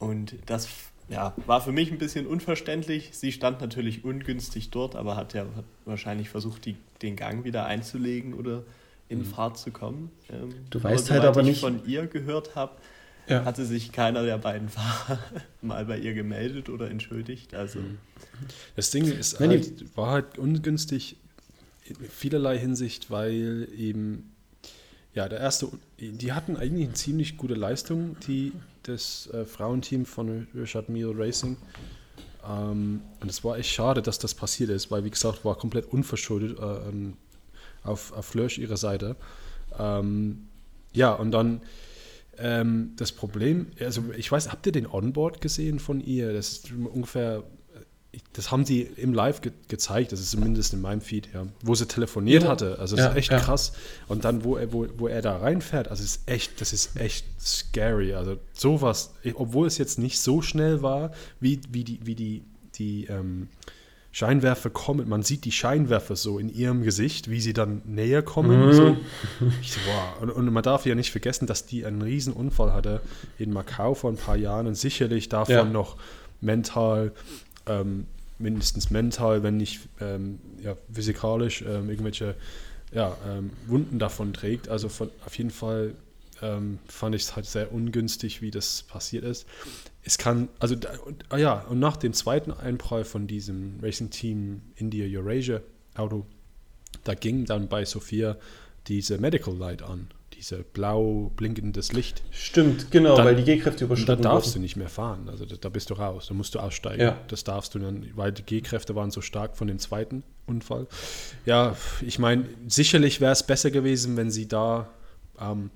Und das ja, war für mich ein bisschen unverständlich. Sie stand natürlich ungünstig dort, aber hat ja wahrscheinlich versucht, die, den Gang wieder einzulegen oder in mhm. Fahrt zu kommen. Ähm, du weißt aber halt aber nicht. von ihr gehört habe, ja. hatte sich keiner der beiden Fahrer mal bei ihr gemeldet oder entschuldigt. Also. Mhm. Das Ding ist halt, war halt ungünstig in vielerlei Hinsicht, weil eben, ja, der erste, die hatten eigentlich eine ziemlich gute Leistung, die, das äh, Frauenteam von Richard Mille Racing. Ähm, und es war echt schade, dass das passiert ist, weil, wie gesagt, war komplett unverschuldet äh, ähm, auf, auf Flörsch ihrer Seite. Ähm, ja, und dann ähm, das Problem, also ich weiß, habt ihr den Onboard gesehen von ihr? Das ist ungefähr das haben sie im Live ge gezeigt, das ist zumindest in meinem Feed, ja, wo sie telefoniert ja. hatte. Also das ja, ist echt krass. Und dann, wo er, wo, wo er da reinfährt, also ist echt, das ist echt scary. Also sowas, obwohl es jetzt nicht so schnell war, wie, wie die, wie die, die ähm, Scheinwerfer kommen. Man sieht die Scheinwerfer so in ihrem Gesicht, wie sie dann näher kommen. Mhm. So. Ich, wow. und, und, man darf ja nicht vergessen, dass die einen riesen Unfall hatte in Macau vor ein paar Jahren und sicherlich davon noch mental ähm, mindestens mental, wenn nicht ähm, ja, physikalisch ähm, irgendwelche ja, ähm, Wunden davon trägt. Also von, auf jeden Fall ähm, fand ich es halt sehr ungünstig, wie das passiert ist. Es kann, also und, ah ja, und nach dem zweiten Einprall von diesem Racing Team India Eurasia Auto, da ging dann bei Sophia diese Medical Light an diese blau blinkendes Licht. Stimmt, genau, dann, weil die G-Kräfte überschritten Da darfst wurden. du nicht mehr fahren. Also da, da, bist du raus. Da musst du aussteigen. Ja. Das darfst du dann, weil die G-Kräfte waren so stark von dem zweiten Unfall. Ja, ich meine, sicherlich wäre es besser gewesen, wenn sie da ähm,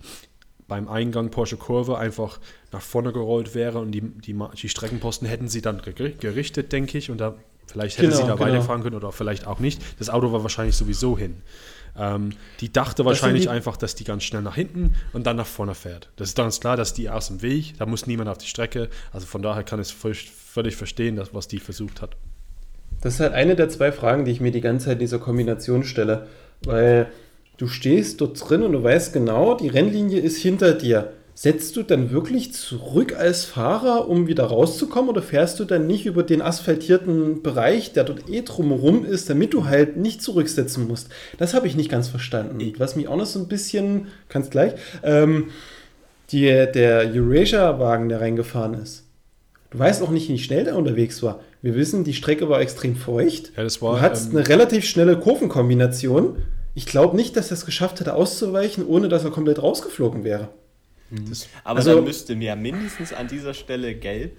beim Eingang Porsche Kurve einfach nach vorne gerollt wäre und die, die, die Streckenposten hätten sie dann gerichtet, denke ich. Und da vielleicht hätte genau, sie da genau. weiterfahren können oder vielleicht auch nicht. Das Auto war wahrscheinlich sowieso hin. Ähm, die dachte wahrscheinlich die einfach, dass die ganz schnell nach hinten und dann nach vorne fährt. Das ist ganz klar, dass die aus dem Weg, da muss niemand auf die Strecke. Also von daher kann ich es völlig verstehen, dass, was die versucht hat. Das ist halt eine der zwei Fragen, die ich mir die ganze Zeit in dieser Kombination stelle. Weil du stehst dort drin und du weißt genau, die Rennlinie ist hinter dir setzt du dann wirklich zurück als Fahrer, um wieder rauszukommen, oder fährst du dann nicht über den asphaltierten Bereich, der dort eh drumherum ist, damit du halt nicht zurücksetzen musst? Das habe ich nicht ganz verstanden. Und was mich auch noch so ein bisschen, kannst gleich, ähm, die, der Eurasia-Wagen, der reingefahren ist. Du weißt auch nicht, wie schnell der unterwegs war. Wir wissen, die Strecke war extrem feucht. Ja, das war, du hattest ähm, eine relativ schnelle Kurvenkombination. Ich glaube nicht, dass er es geschafft hätte auszuweichen, ohne dass er komplett rausgeflogen wäre. Mhm. Das, Aber also, dann müsste mir mindestens an dieser Stelle gelb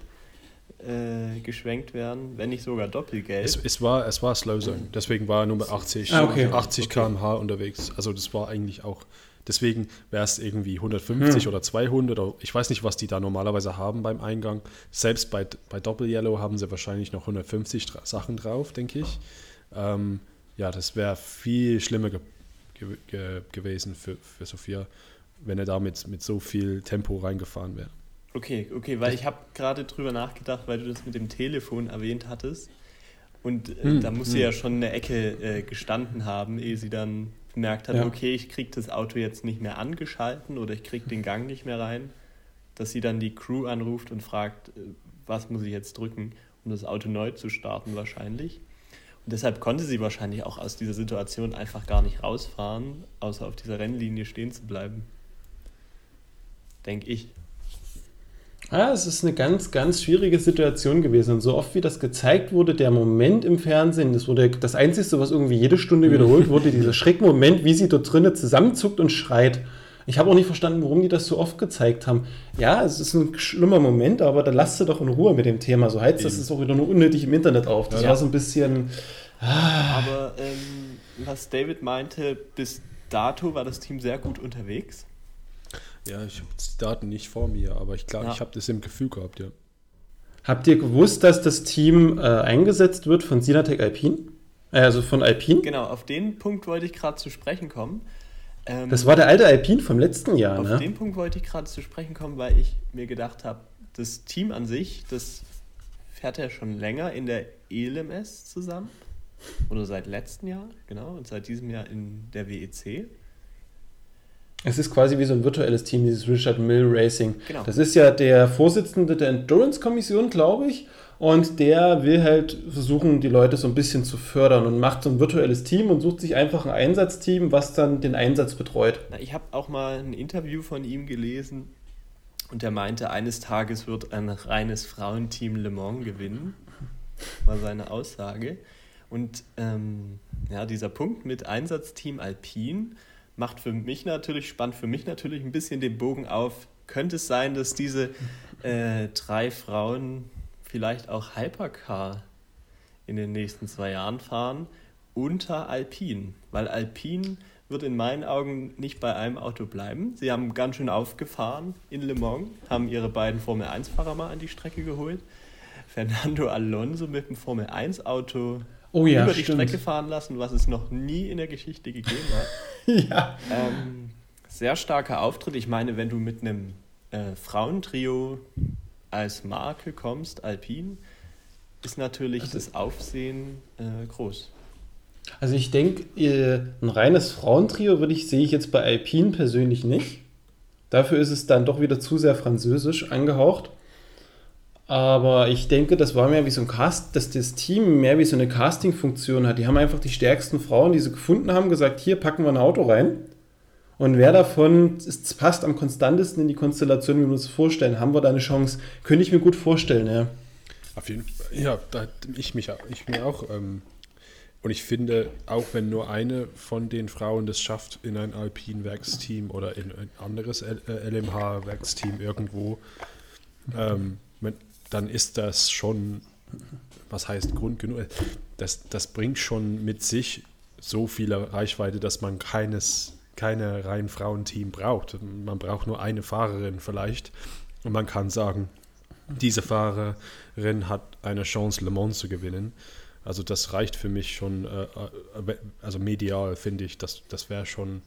äh, geschwenkt werden, wenn nicht sogar doppelgelb. Es, es, war, es war Slow Zone, deswegen war er nur bei 80, ah, okay. 80 okay. km/h unterwegs. Also das war eigentlich auch, deswegen wäre es irgendwie 150 hm. oder 200 oder ich weiß nicht, was die da normalerweise haben beim Eingang. Selbst bei, bei Doppel Yellow haben sie wahrscheinlich noch 150 Sachen drauf, denke ich. Ähm, ja, das wäre viel schlimmer ge ge gewesen für, für Sophia wenn er da mit, mit so viel Tempo reingefahren wäre. Okay, okay, weil ich habe gerade drüber nachgedacht, weil du das mit dem Telefon erwähnt hattest. Und äh, hm, da muss hm. sie ja schon eine Ecke äh, gestanden haben, ehe sie dann bemerkt hat, ja. okay, ich kriege das Auto jetzt nicht mehr angeschalten oder ich kriege den Gang nicht mehr rein. Dass sie dann die Crew anruft und fragt, äh, was muss ich jetzt drücken, um das Auto neu zu starten wahrscheinlich. Und deshalb konnte sie wahrscheinlich auch aus dieser Situation einfach gar nicht rausfahren, außer auf dieser Rennlinie stehen zu bleiben denke ich. Ja, es ist eine ganz, ganz schwierige Situation gewesen. Und so oft wie das gezeigt wurde, der Moment im Fernsehen, das wurde das Einzige, was irgendwie jede Stunde wiederholt wurde, dieser Schreckmoment, wie sie dort drinnen zusammenzuckt und schreit. Ich habe auch nicht verstanden, warum die das so oft gezeigt haben. Ja, es ist ein schlimmer Moment, aber dann lasst ihr doch in Ruhe mit dem Thema. So heizt das ist auch wieder nur unnötig im Internet auf. Das ja. war so ein bisschen. Ah. Aber ähm, was David meinte, bis dato war das Team sehr gut unterwegs. Ja, ich habe die Daten nicht vor mir, aber ich glaube, ja. ich habe das im Gefühl gehabt, ja. Habt ihr gewusst, dass das Team äh, eingesetzt wird von Sinatec Alpine? Äh, also von Alpine? Genau, auf den Punkt wollte ich gerade zu sprechen kommen. Ähm, das war der alte Alpine vom letzten Jahr, auf ne? den Punkt wollte ich gerade zu sprechen kommen, weil ich mir gedacht habe, das Team an sich, das fährt ja schon länger in der ELMS zusammen. Oder seit letztem Jahr, genau, und seit diesem Jahr in der WEC. Es ist quasi wie so ein virtuelles Team, dieses Richard Mill Racing. Genau. Das ist ja der Vorsitzende der Endurance-Kommission, glaube ich. Und der will halt versuchen, die Leute so ein bisschen zu fördern und macht so ein virtuelles Team und sucht sich einfach ein Einsatzteam, was dann den Einsatz betreut. Na, ich habe auch mal ein Interview von ihm gelesen und er meinte, eines Tages wird ein reines Frauenteam Le Mans gewinnen. War seine Aussage. Und ähm, ja, dieser Punkt mit Einsatzteam Alpine macht für mich natürlich, spannend für mich natürlich ein bisschen den Bogen auf. Könnte es sein, dass diese äh, drei Frauen vielleicht auch Hypercar in den nächsten zwei Jahren fahren unter Alpine, weil Alpine wird in meinen Augen nicht bei einem Auto bleiben. Sie haben ganz schön aufgefahren in Le Mans, haben ihre beiden Formel 1-Fahrer mal an die Strecke geholt. Fernando Alonso mit dem Formel 1-Auto oh ja, über die stimmt. Strecke fahren lassen, was es noch nie in der Geschichte gegeben hat. ja. Ähm, sehr starker Auftritt. Ich meine, wenn du mit einem äh, Frauentrio als Marke kommst, Alpine, ist natürlich also, das Aufsehen äh, groß. Also ich denke, ein reines Frauentrio würde ich, sehe ich jetzt bei Alpine persönlich nicht. Dafür ist es dann doch wieder zu sehr französisch angehaucht. Aber ich denke, das war mehr wie so ein Cast, dass das Team mehr wie so eine Casting-Funktion hat. Die haben einfach die stärksten Frauen, die sie gefunden haben, gesagt, hier packen wir ein Auto rein. Und wer davon ist, passt am konstantesten in die Konstellation, wie wir uns vorstellen, haben wir da eine Chance. Könnte ich mir gut vorstellen, ja. Auf jeden Fall. Ja, da, ich mich ich mir auch. Ähm, und ich finde, auch wenn nur eine von den Frauen das schafft, in ein Alpin-Werksteam oder in ein anderes LMH-Werksteam irgendwo, ähm, dann ist das schon, was heißt Grund genug, das, das bringt schon mit sich so viel Reichweite, dass man keines, keine rein Frauenteam braucht. Man braucht nur eine Fahrerin vielleicht und man kann sagen, diese Fahrerin hat eine Chance, Le Mans zu gewinnen. Also das reicht für mich schon, äh, also medial finde ich, das, das wäre schon eine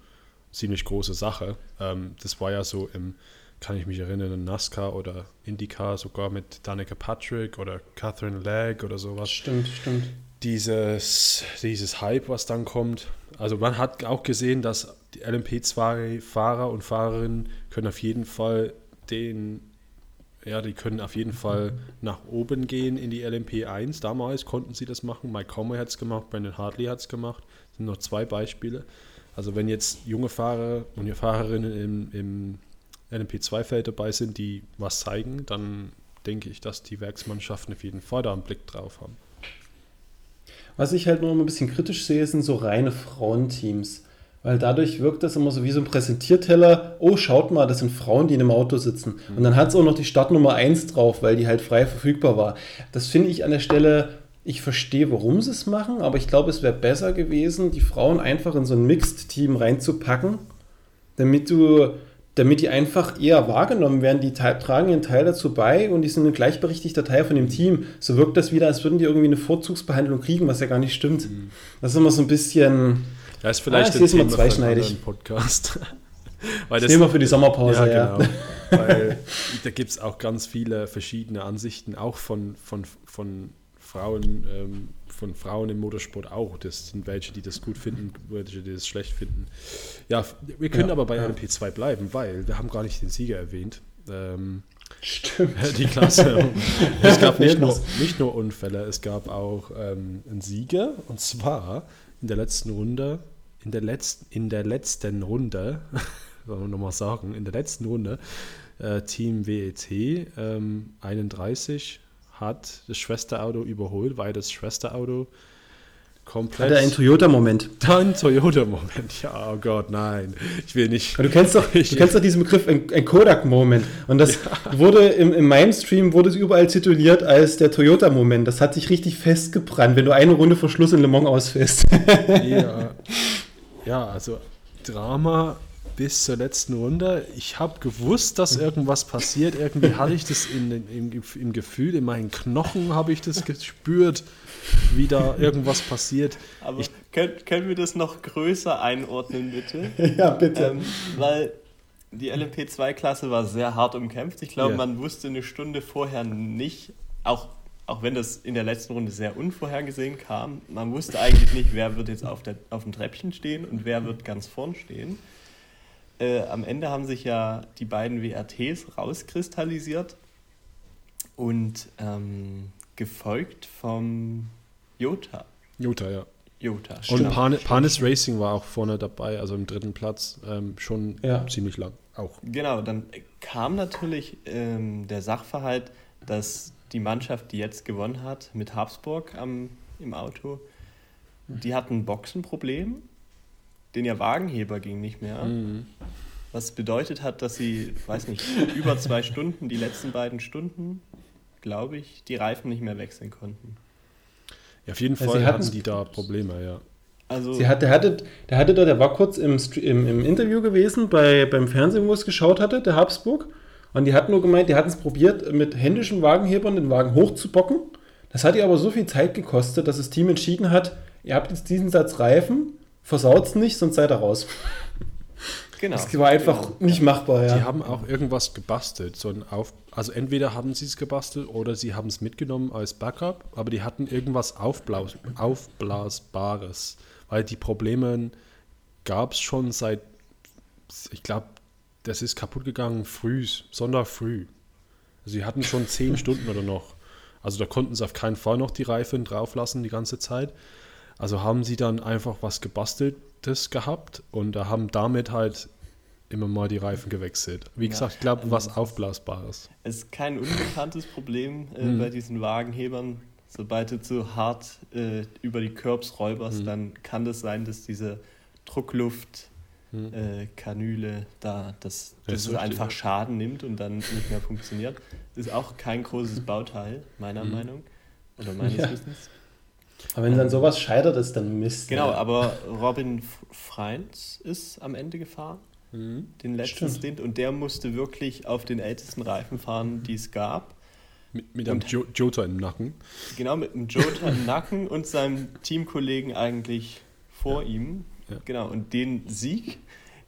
ziemlich große Sache. Ähm, das war ja so im kann ich mich erinnern, in NASCAR oder IndyCar sogar mit Danica Patrick oder Catherine Legg oder sowas. Stimmt, stimmt. Dieses, dieses Hype, was dann kommt. Also man hat auch gesehen, dass die LMP2-Fahrer und Fahrerinnen können auf jeden Fall den, ja, die können auf jeden Fall nach oben gehen in die LMP1. Damals konnten sie das machen. Mike Conway hat es gemacht, Brandon Hartley hat es gemacht. Das sind noch zwei Beispiele. Also wenn jetzt junge Fahrer und Fahrerinnen im, im LMP2-Feld dabei sind, die was zeigen, dann denke ich, dass die Werksmannschaften auf jeden Fall da einen Blick drauf haben. Was ich halt nur ein bisschen kritisch sehe, sind so reine Frauenteams. Weil dadurch wirkt das immer so wie so ein Präsentierteller. Oh, schaut mal, das sind Frauen, die in einem Auto sitzen. Mhm. Und dann hat es auch noch die Startnummer 1 drauf, weil die halt frei verfügbar war. Das finde ich an der Stelle, ich verstehe, warum sie es machen, aber ich glaube, es wäre besser gewesen, die Frauen einfach in so ein Mixed-Team reinzupacken, damit du damit die einfach eher wahrgenommen werden. Die tragen ihren Teil dazu bei und die sind ein gleichberechtigter Teil von dem Team. So wirkt das wieder, als würden die irgendwie eine Vorzugsbehandlung kriegen, was ja gar nicht stimmt. Mhm. Das ist immer so ein bisschen. Ja, ist vielleicht ah, ein Thema zweischneidig. Podcast. Weil das, Thema für die Sommerpause, ja. Genau. Weil da gibt es auch ganz viele verschiedene Ansichten, auch von, von, von Frauen, ähm, von Frauen im Motorsport auch. Das sind welche, die das gut finden, welche, die das schlecht finden. Ja, wir können ja, aber bei ja. LMP2 bleiben, weil wir haben gar nicht den Sieger erwähnt. Ähm, Stimmt. Die Klasse. es gab nicht nur, nicht nur Unfälle, es gab auch ähm, einen Sieger und zwar in der letzten Runde, in der letzten, in der letzten Runde, sollen wir nochmal sagen, in der letzten Runde, äh, Team WET ähm, 31 hat das Schwesterauto überholt, weil das Schwesterauto komplett. Hat er einen Toyota-Moment? Ein Toyota-Moment, ja, oh Gott, nein. Ich will nicht. du kennst doch, du kennst doch diesen Begriff, ein, ein Kodak-Moment. Und das ja. wurde im, in meinem Stream wurde es überall tituliert als der Toyota-Moment. Das hat sich richtig festgebrannt, wenn du eine Runde vor Schluss in Le Mans ausfährst. ja. ja, also Drama bis zur letzten Runde. Ich habe gewusst, dass irgendwas passiert. Irgendwie hatte ich das in, in, im Gefühl, in meinen Knochen habe ich das gespürt, wie da irgendwas passiert. Aber ich, können, können wir das noch größer einordnen, bitte? ja, bitte. Ähm, weil die LMP2-Klasse war sehr hart umkämpft. Ich glaube, ja. man wusste eine Stunde vorher nicht, auch, auch wenn das in der letzten Runde sehr unvorhergesehen kam, man wusste eigentlich nicht, wer wird jetzt auf, der, auf dem Treppchen stehen und wer wird ganz vorn stehen. Äh, am Ende haben sich ja die beiden WRTs rauskristallisiert und ähm, gefolgt vom Jota. Jota, ja. Jota. Und Pan Panis Racing war auch vorne dabei, also im dritten Platz, ähm, schon ja. ziemlich lang auch. Genau, dann kam natürlich ähm, der Sachverhalt, dass die Mannschaft, die jetzt gewonnen hat, mit Habsburg am, im Auto, die hatten ein Boxenproblem denn ihr Wagenheber ging nicht mehr. Mhm. Was bedeutet hat, dass sie, weiß nicht, über zwei Stunden, die letzten beiden Stunden, glaube ich, die Reifen nicht mehr wechseln konnten. Ja, auf jeden Fall sie hatten die da Probleme, ja. Also, Sie hat, der, hatte, der hatte da, der war kurz im, im, im Interview gewesen bei, beim Fernsehen, wo es geschaut hatte, der Habsburg. Und die hatten nur gemeint, die hatten es probiert, mit händischen Wagenhebern den Wagen hochzubocken. Das hat ihr aber so viel Zeit gekostet, dass das Team entschieden hat, ihr habt jetzt diesen Satz Reifen, versaut's nicht, sonst seid ihr raus. genau. Das war einfach Genau. nicht machbar, ja. Die haben auch irgendwas gebastelt. So ein Auf, also entweder haben sie es gebastelt oder sie haben es mitgenommen als Backup, aber die hatten irgendwas Aufblaus, Aufblasbares. Weil die Probleme gab es schon seit, ich glaube, das ist kaputt gegangen früh, Sonntag früh. Also sie hatten schon zehn Stunden oder noch. Also da konnten sie auf keinen Fall noch die Reifen drauf lassen die ganze Zeit. Also haben sie dann einfach was gebasteltes gehabt und haben damit halt immer mal die Reifen gewechselt. Wie Ja, gesagt, ich glaube, also was das Aufblasbares. Es ist kein unbekanntes Problem äh, Mhm. bei diesen Wagenhebern. Sobald du zu hart äh, über die Curbs räuberst, Mhm. dann kann das sein, dass diese Druckluft Hm. äh, Kanüle da, dass, es so einfach Schaden nimmt und dann nicht mehr funktioniert. Ist auch kein großes Bauteil, meiner Mhm. Meinung. Oder meines Ja. Wissens. Aber wenn dann sowas scheitert, ist dann Mist. Genau, ja. aber Robin Freins ist am Ende gefahren, Mhm. den letzten Stimmt. Stint, und der musste wirklich auf den ältesten Reifen fahren, die es gab. Mit, mit einem jo Jota im Nacken. Genau, mit einem Jota im Nacken und seinem Teamkollegen eigentlich vor ihm. Ja. Genau, und den Sieg,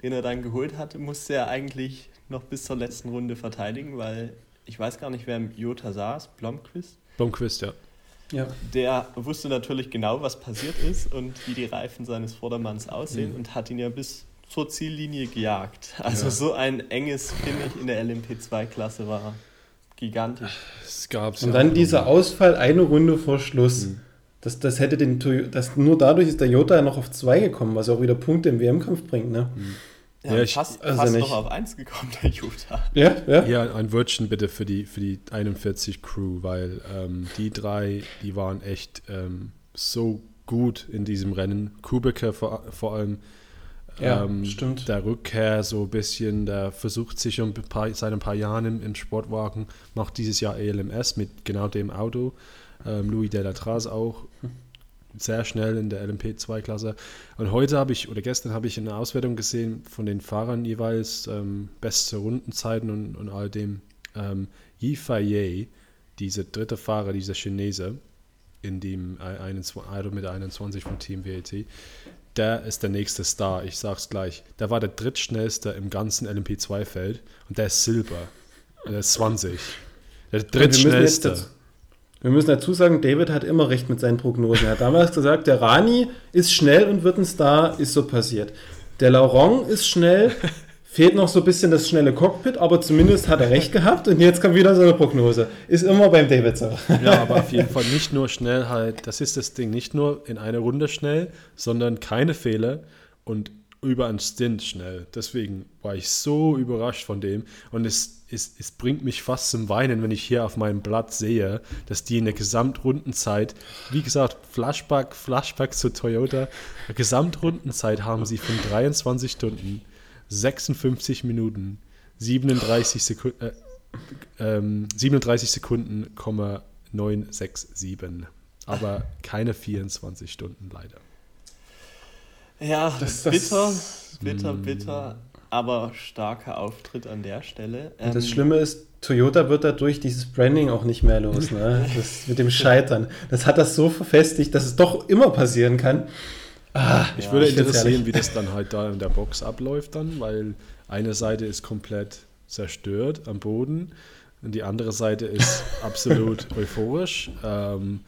den er dann geholt hatte, musste er eigentlich noch bis zur letzten Runde verteidigen, weil ich weiß gar nicht, wer im Jota saß, Blomqvist. Blomqvist, ja. Ja. Der wusste natürlich genau, was passiert ist und wie die Reifen seines Vordermanns aussehen Mhm. und hat ihn ja bis zur Ziellinie gejagt. Also Ja. so ein enges Finish in der LMP2-Klasse war gigantisch. Es gab's Und ja dann dieser. Ausfall eine Runde vor Schluss. Mhm. Das, das hätte den das nur dadurch ist der Jota noch auf zwei gekommen, was auch wieder Punkte im WM-Kampf bringt, ne? Ja, Ja, ich- fast, also fast noch auf eins gekommen, der Jota. Ja, ja. Ja, ein Wörtchen bitte für die, für die 41 Crew, weil ähm, die drei, die waren echt ähm, so gut in diesem Rennen. Kubeke vor, vor allem. Ja, ähm, stimmt. Der Rückkehr so ein bisschen, der versucht sich um ein paar, seit ein paar Jahren im, im Sportwagen, macht dieses Jahr ELMS mit genau dem Auto. Ähm, Louis Delatraz auch sehr schnell in der LMP2-Klasse. Und heute habe ich, oder gestern habe ich eine Auswertung gesehen von den Fahrern jeweils, ähm, beste Rundenzeiten und, und all dem. Ähm, Yi Fei dieser dritte Fahrer, dieser Chinese, in dem I- 21 Auto mit der 21 von Team WLT, der ist der nächste Star, ich sag's gleich. Der war der drittschnellste im ganzen LMP2-Feld und der ist Silber. Der ist 20. Der drittschnellste. Wir müssen dazu sagen, David hat immer recht mit seinen Prognosen. Er hat damals gesagt, der Rani ist schnell und wird ein Star, ist so passiert. Der Laurent ist schnell, fehlt noch so ein bisschen das schnelle Cockpit, aber zumindest hat er recht gehabt und jetzt kommt wieder so eine Prognose. Ist immer beim David so. Ja, aber auf jeden Fall nicht nur schnell halt, das ist das Ding, nicht nur in einer Runde schnell, sondern keine Fehler und über einen Stint schnell. Deswegen war ich so überrascht von dem und es, es, es bringt mich fast zum Weinen, wenn ich hier auf meinem Blatt sehe, dass die in der Gesamtrundenzeit, wie gesagt, Flashback, Flashback zu Toyota, Gesamtrundenzeit haben sie von 23 Stunden, 56 Minuten, 37 Sekunden, äh, ähm, 37 Sekunden, 967. Aber keine 24 Stunden leider. Ja, Das- das- bitter, bitter, bitter, aber starker Auftritt an der Stelle. Und das Ähm, Schlimme ist, Toyota wird dadurch dieses Branding auch nicht mehr los, ne? Das mit dem Scheitern. Das hat das so verfestigt, dass es doch immer passieren kann. Ah, Ich Ja, würde interessieren, wie das dann halt da in der Box abläuft dann, weil eine Seite ist komplett zerstört am Boden und die andere Seite ist absolut euphorisch. Ähm,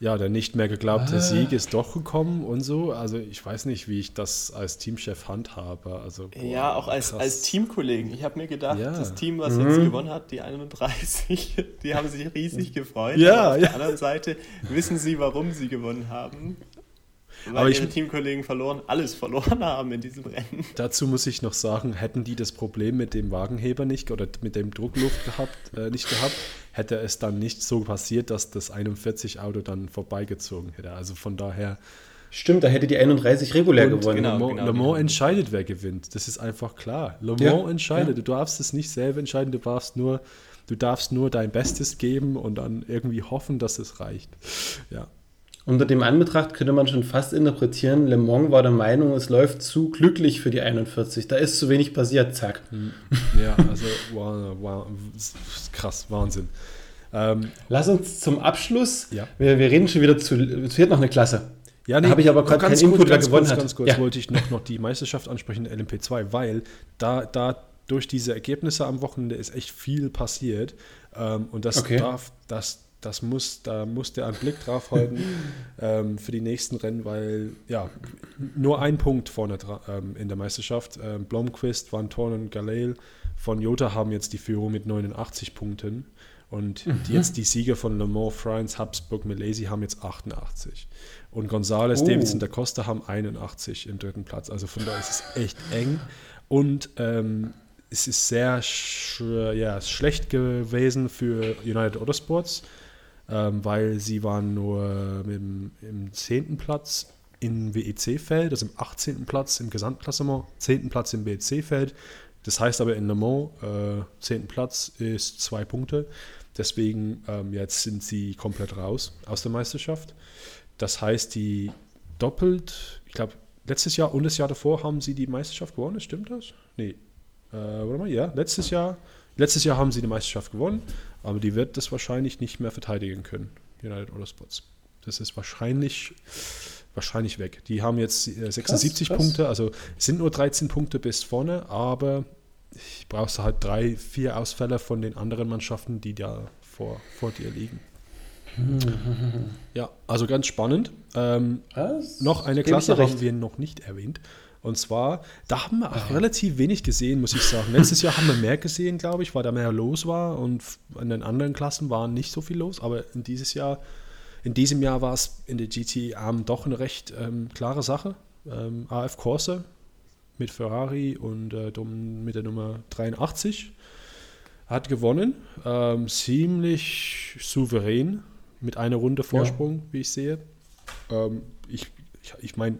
ja, der nicht mehr geglaubte Ah. Sieg ist doch gekommen und so. Also ich weiß nicht, wie ich das als Teamchef handhabe. Also, boah, ja, auch als, krass. als Teamkollegen. Ich habe mir gedacht, Ja. das Team, was Mhm. jetzt gewonnen hat, die 31, die haben sich riesig gefreut. Ja, auf ja. der anderen Seite wissen sie, warum sie gewonnen haben. Weil Aber ich- ihre Teamkollegen verloren, alles verloren haben in diesem Rennen. Dazu muss ich noch sagen, hätten die das Problem mit dem Wagenheber nicht oder mit dem Druckluft gehabt, äh, nicht gehabt, hätte es dann nicht so passiert, dass das 41-Auto dann vorbeigezogen hätte. Also von daher, Stimmt, da hätte die 31 regulär Und gewonnen. genau. Le Mans, Le die Mans entscheidet, wer gewinnt. Das ist einfach klar. Le Mans Ja, entscheidet. ja. Du darfst es nicht selber entscheiden. Du darfst nur, du darfst nur dein Bestes geben und dann irgendwie hoffen, dass es reicht. Ja. Unter dem Anbetracht könnte man schon fast interpretieren, Le Mans war der Meinung, es läuft zu glücklich für die 41. Da ist zu wenig passiert, zack. Ja, also wow, wow, krass, Wahnsinn. Ähm, Lass uns zum Abschluss, Ja. wir, wir reden schon wieder zu, es fehlt noch eine Klasse. Ja, Da habe ich aber gerade ganz keinen kurz, Input, wer ganz gewonnen kurz, hat. Ganz kurz Ja. wollte ich noch, noch die Meisterschaft ansprechen, LMP2, weil da, da durch diese Ergebnisse am Wochenende ist echt viel passiert. Ähm, und das Okay. darf, das, das muss, da muss der einen Blick drauf halten ähm, für die nächsten Rennen, weil ja, nur ein Punkt vorne ähm, in der Meisterschaft. Ähm, Blomqvist, Van Tornen, Galeel von Jota haben jetzt die Führung mit 89 Punkten. Und die, jetzt die Sieger von Le Mans, France, Habsburg, Milesi haben jetzt 88. Und González, Oh. Davidson, da Costa haben 81 im dritten Platz. Also von daher ist es echt eng. Und ähm, es ist sehr sch ja, schlecht gewesen für United Autosports, ähm, weil sie waren nur im, im 10. Platz im WEC-Feld, also im 18. Platz im Gesamtklassement, 10. Platz im WEC-Feld. Das heißt aber in Le Mans, äh, 10. Platz ist zwei Punkte. Deswegen ähm, jetzt sind sie komplett raus aus der Meisterschaft. Das heißt, die doppelt, ich glaube, letztes Jahr und das Jahr davor haben sie die Meisterschaft gewonnen, stimmt das? Nee. Äh, warte mal, ja, letztes Jahr, letztes Jahr haben sie die Meisterschaft gewonnen, aber die wird das wahrscheinlich nicht mehr verteidigen können, United Autosports. Das ist wahrscheinlich, wahrscheinlich weg. Die haben jetzt äh, 76 krass. Punkte, also sind nur 13 Punkte bis vorne, aber ich brauchst halt drei, vier Ausfälle von den anderen Mannschaften, die da vor, vor dir liegen. Ja, also ganz spannend. Ähm, noch eine Klasse haben wir noch nicht erwähnt. Und zwar, da haben wir auch relativ wenig gesehen, muss ich sagen. Letztes Jahr haben wir mehr gesehen, glaube ich, weil da mehr los war und in den anderen Klassen war nicht so viel los. Aber in dieses Jahr, in diesem Jahr war es in der GT AM doch eine recht ähm, klare Sache. Ähm, AF Corse mit Ferrari und äh, mit der Nummer 83 hat gewonnen. Ähm, ziemlich souverän mit einer Runde Vorsprung, wie ich sehe. Ähm, ich ich, ich meine,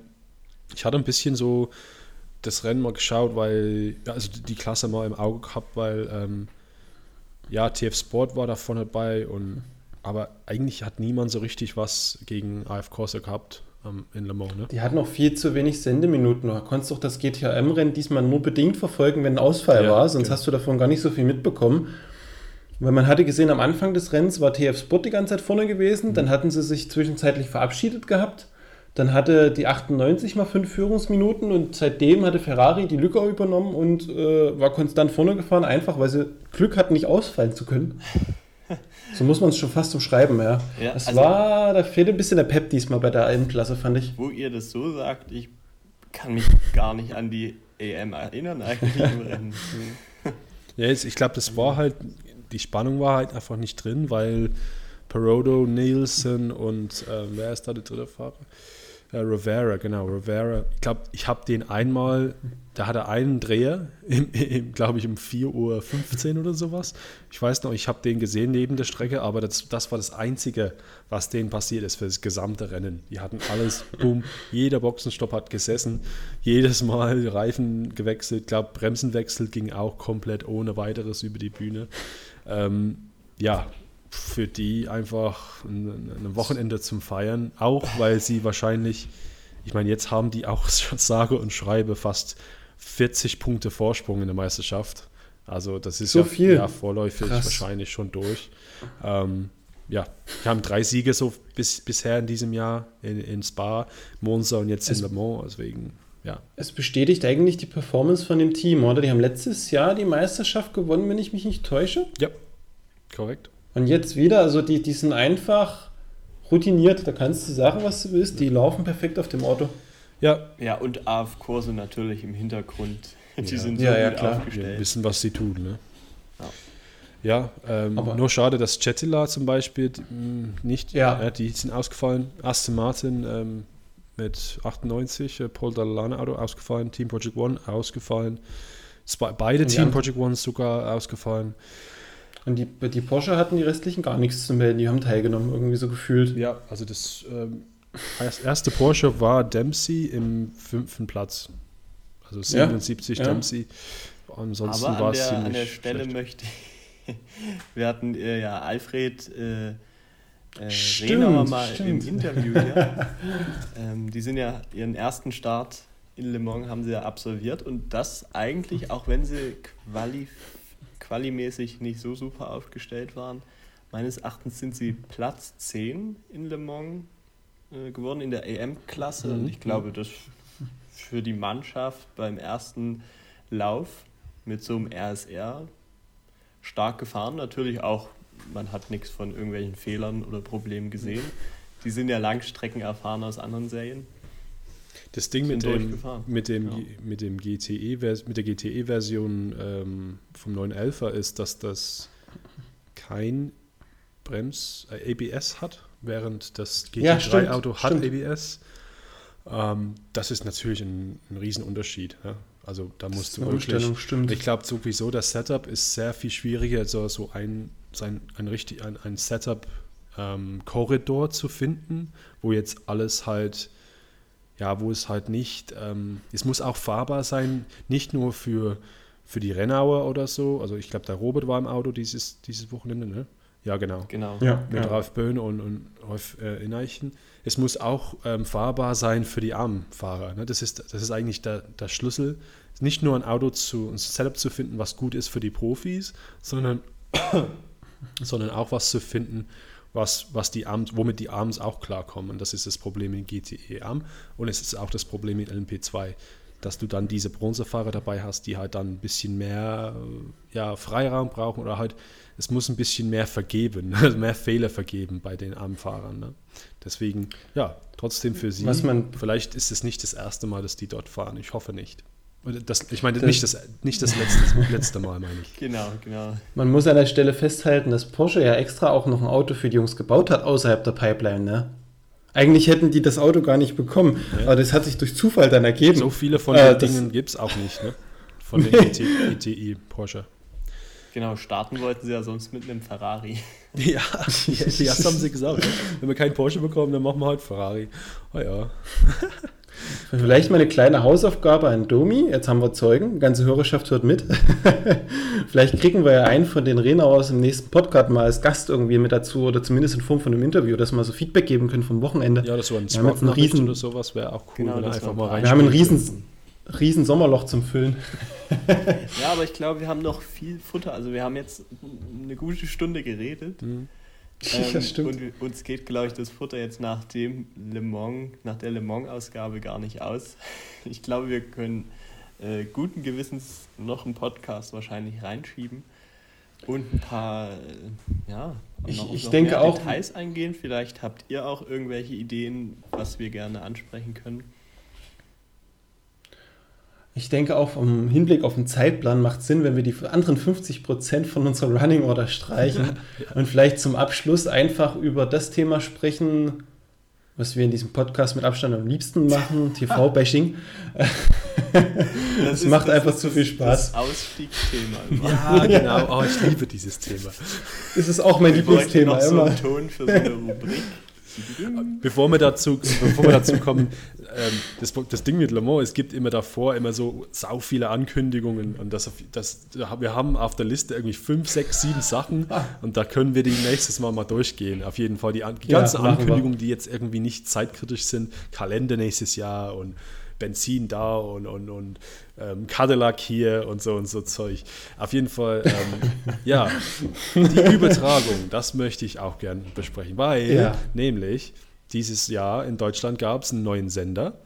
ich hatte ein bisschen so das Rennen mal geschaut, weil, ja, also die Klasse mal im Auge gehabt, weil, ähm, ja, TF Sport war da vorne dabei und, aber eigentlich hat niemand so richtig was gegen AF Corsa gehabt ähm, in Le Mans, ne? Die hatten noch viel zu wenig Sendeminuten. Du konntest doch das GTM-Rennen diesmal nur bedingt verfolgen, wenn ein Ausfall Ja, war, sonst genau. hast du davon gar nicht so viel mitbekommen. Weil man hatte gesehen, am Anfang des Rennens war TF Sport die ganze Zeit vorne gewesen, Mhm. dann hatten sie sich zwischenzeitlich verabschiedet gehabt. Dann hatte die 98 mal fünf Führungsminuten und seitdem hatte Ferrari die Lücke übernommen und äh, war konstant vorne gefahren, einfach weil sie Glück hatten, nicht ausfallen zu können. So muss man es schon fast umschreiben, ja. Ja, das also- war, da fehlte ein bisschen der Pep diesmal bei der Alpenklasse, fand ich. Wo ihr das so sagt, ich kann mich gar nicht an die EM erinnern eigentlich im Rennen. Ja, jetzt, ich glaube, das war halt, die Spannung war halt einfach nicht drin, weil Perodo, Nielsen und äh, wer ist da der dritte Fahrer? Äh, Rivera, genau, Rivera. Ich glaube, ich habe den einmal, da hat er einen Dreher, glaube ich, um 4.15 Uhr oder sowas. Ich weiß noch, ich habe den gesehen neben der Strecke, aber das, das war das Einzige, was denen passiert ist für das gesamte Rennen. Die hatten alles, boom, jeder Boxenstopp hat gesessen, jedes Mal Reifen gewechselt, ich glaube, Bremsenwechsel ging auch komplett ohne weiteres über die Bühne. Ähm, ja, für die einfach ein, ein Wochenende zum Feiern, auch weil sie wahrscheinlich, ich meine, jetzt haben die auch sage und schreibe fast 40 Punkte Vorsprung in der Meisterschaft. Also das ist So ja, viel? ja vorläufig Krass. wahrscheinlich schon durch. Ähm, ja, wir haben drei Siege so bis, bisher in diesem Jahr in, in Spa, Monza und jetzt Es- in Le Mans. Deswegen, ja. Es bestätigt eigentlich die Performance von dem Team, oder? Die haben letztes Jahr die Meisterschaft gewonnen, wenn ich mich nicht täusche. Ja, korrekt. Und jetzt wieder, also die, die sind einfach routiniert, da kannst du sagen, was du willst, die laufen perfekt auf dem Auto. Ja, Ja, und AF-Kurse natürlich im Hintergrund. Die Ja. sind so Ja, ja, gut klar. wir aufgestellt. wissen, was sie tun. Ne? Ja. Ja, ähm, Aber- nur schade, dass Chetila zum Beispiel mh, nicht, Ja. ja. die sind ausgefallen. Aston Martin ähm, mit 98, äh, Paul Dallana Auto ausgefallen, Team Project One ausgefallen. Zwei, beide die Team Project Ones sogar ausgefallen. Und die, die Porsche hatten die restlichen gar nichts zu melden, die haben teilgenommen, irgendwie so gefühlt. Ja, also das, ähm, erste Porsche war Dempsey im fünften Platz. Also 77 ja, Dempsey. Ansonsten war es ziemlich an der Stelle schlecht. möchte ich, wir hatten äh, ja Alfred äh, äh, stimmt, mal stimmt. im Interview hier. ähm, die sind ja ihren ersten Start in Le Mans haben sie ja absolviert und das eigentlich, auch wenn sie quali, qualimäßig nicht so super aufgestellt waren, meines Erachtens sind sie Platz 10 in Le Mans äh, geworden in der EM-Klasse mhm. und ich glaube, das für die Mannschaft beim ersten Lauf mit so einem RSR stark gefahren. Natürlich auch man hat nichts von irgendwelchen Fehlern oder Problemen gesehen. Die sind ja Langstrecken erfahren aus anderen Serien. Das Ding mit dem, mit dem, ja. mit dem GTE, mit der GTE-Version ähm, vom 911er ist, dass das kein Brems, äh, ABS hat, während das GT3-Auto ja, hat stimmt. ABS. Ähm, das ist natürlich ein, ein Riesenunterschied. Ja? Also da musst du wirklich. Stimmt. Ich glaube sowieso, das Setup ist sehr viel schwieriger, so, so ein sein, ein, richtig, ein, ein Setup-Korridor ähm, zu finden, wo jetzt alles halt, ja, wo es halt nicht, ähm, es muss auch fahrbar sein, nicht nur für, für die Rennauer oder so. Also ich glaube, der Robert war im Auto dieses, dieses Wochenende, ne? Ja, genau. genau. Ja, Mit ja. Ralf Böhn und, und Rolf äh, Ineichen. Es muss auch ähm, fahrbar sein für die Armfahrer. Ne? Das, ist, das ist eigentlich der, der Schlüssel. Nicht nur ein Auto zu, ein Setup zu finden, was gut ist für die Profis, sondern sondern auch was zu finden, was, was die Arms, womit die Arms auch klarkommen. Das ist das Problem in GTE Arm und es ist auch das Problem in LMP2, dass du dann diese Bronzefahrer dabei hast, die halt dann ein bisschen mehr ja, Freiraum brauchen oder halt, es muss ein bisschen mehr vergeben, mehr Fehler vergeben bei den Armfahrern. Ne? Deswegen, ja, trotzdem für sie, vielleicht ist es nicht das erste Mal, dass die dort fahren. Ich hoffe nicht. Das, ich meine, das, nicht das, nicht das letzte, letzte Mal, meine ich. Genau, genau. Man muss an der Stelle festhalten, dass Porsche ja extra auch noch ein Auto für die Jungs gebaut hat, außerhalb der Pipeline, ne? Eigentlich hätten die das Auto gar nicht bekommen, ja. aber das hat sich durch Zufall dann ergeben. So viele von äh, den Dingen gibt es auch nicht, ne? Von den ETI Porsche. Genau, starten wollten sie ja sonst mit einem Ferrari. Ja, das haben sie gesagt. Ne? Wenn wir keinen Porsche bekommen, dann machen wir halt Ferrari. Oh ja. Vielleicht mal eine kleine Hausaufgabe an Domi. Jetzt haben wir Zeugen, die ganze Hörerschaft hört mit. Vielleicht kriegen wir ja einen von den Renauers im nächsten Podcast mal als Gast irgendwie mit dazu oder zumindest in Form von einem Interview, dass wir mal so Feedback geben können vom Wochenende. Ja, das war ein Swap ein riesen, oder sowas, wäre auch cool, genau, wenn er einfach mal rein. Wir haben ein riesen, riesen Sommerloch zum Füllen. ja, aber ich glaube, wir haben noch viel Futter. Also wir haben jetzt eine gute Stunde geredet. Mhm. Ähm, stimmt. Und uns geht, glaube ich, das Futter jetzt nach dem Le Mans, nach der Le Mans-Ausgabe gar nicht aus. Ich glaube, wir können äh, guten Gewissens noch einen Podcast wahrscheinlich reinschieben und ein paar, äh, ja, ich, noch, ich noch denke auch Details eingehen. Vielleicht habt ihr auch irgendwelche Ideen, was wir gerne ansprechen können. Ich denke auch im Hinblick auf den Zeitplan macht Sinn, wenn wir die anderen 50 Prozent von unserer Running Order streichen ja. und vielleicht zum Abschluss einfach über das Thema sprechen, was wir in diesem Podcast mit Abstand am liebsten machen, TV-Bashing. Das, das macht das einfach zu viel Spaß. Das Ausstiegsthema. Ja, genau. Oh, ich liebe dieses Thema. Das ist auch mein Lieblingsthema immer. So einen Ton für so eine Rubrik. Bevor wir dazu, bevor wir dazu kommen, ähm, das, das Ding mit Le Mans, es gibt immer davor immer so sau viele Ankündigungen und das, das, wir haben auf der Liste irgendwie fünf, sechs, sieben Sachen ah. und da können wir die nächstes Mal mal durchgehen. Auf jeden Fall die, die ganzen ja, Ankündigungen, die jetzt irgendwie nicht zeitkritisch sind, Kalender nächstes Jahr und Benzin da und, und, und ähm, Cadillac hier und so und so Zeug. Auf jeden Fall, ähm, ja, die Übertragung, das möchte ich auch gern besprechen, weil ja. nämlich dieses Jahr in Deutschland gab es einen neuen Sender,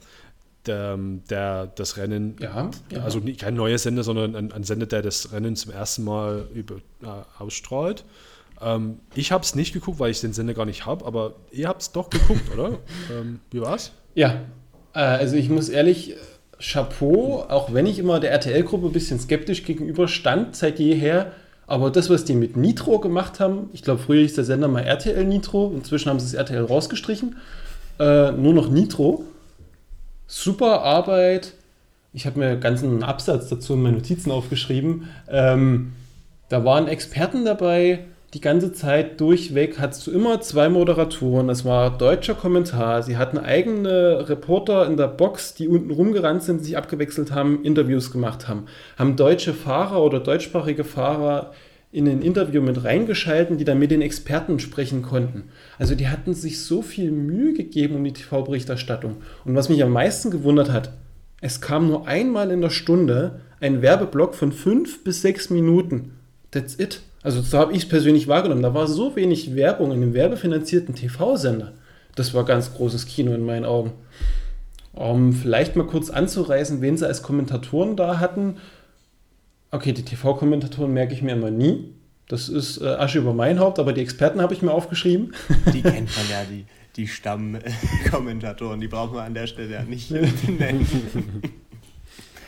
der, der das Rennen, ja, ja. also kein neuer Sender, sondern ein, ein, Sender, der das Rennen zum ersten Mal über, äh, ausstrahlt. Ähm, ich habe es nicht geguckt, weil ich den Sender gar nicht habe, aber ihr habt es doch geguckt, oder? Ähm, wie war's? Ja, also ich muss ehrlich, Chapeau, auch wenn ich immer der RTL-Gruppe ein bisschen skeptisch gegenüber stand seit jeher, aber das, was die mit Nitro gemacht haben, ich glaube, früher hieß der Sender mal RTL Nitro, inzwischen haben sie das RTL rausgestrichen, äh, nur noch Nitro. Super Arbeit. Ich habe mir einen ganzen Absatz dazu in meine Notizen aufgeschrieben. Ähm, da waren Experten dabei, die ganze Zeit durchweg hattest du immer zwei Moderatoren. Es war deutscher Kommentar. Sie hatten eigene Reporter in der Box, die unten rumgerannt sind, sich abgewechselt haben, Interviews gemacht haben. Haben deutsche Fahrer oder deutschsprachige Fahrer in ein Interview mit reingeschalten, die dann mit den Experten sprechen konnten. Also die hatten sich so viel Mühe gegeben um die TV-Berichterstattung. Und was mich am meisten gewundert hat, es kam nur einmal in der Stunde ein Werbeblock von fünf bis sechs Minuten. That's it. Also so habe ich es persönlich wahrgenommen. Da war so wenig Werbung in einem werbefinanzierten TV-Sender. Das war ganz großes Kino in meinen Augen. Um vielleicht mal kurz anzureißen, wen sie als Kommentatoren da hatten. Okay, die TV-Kommentatoren merke ich mir immer nie. Das ist äh, Asche über mein Haupt, aber die Experten habe ich mir aufgeschrieben. Die kennt man ja, die, die Stammkommentatoren, die brauchen wir an der Stelle ja nicht nennen.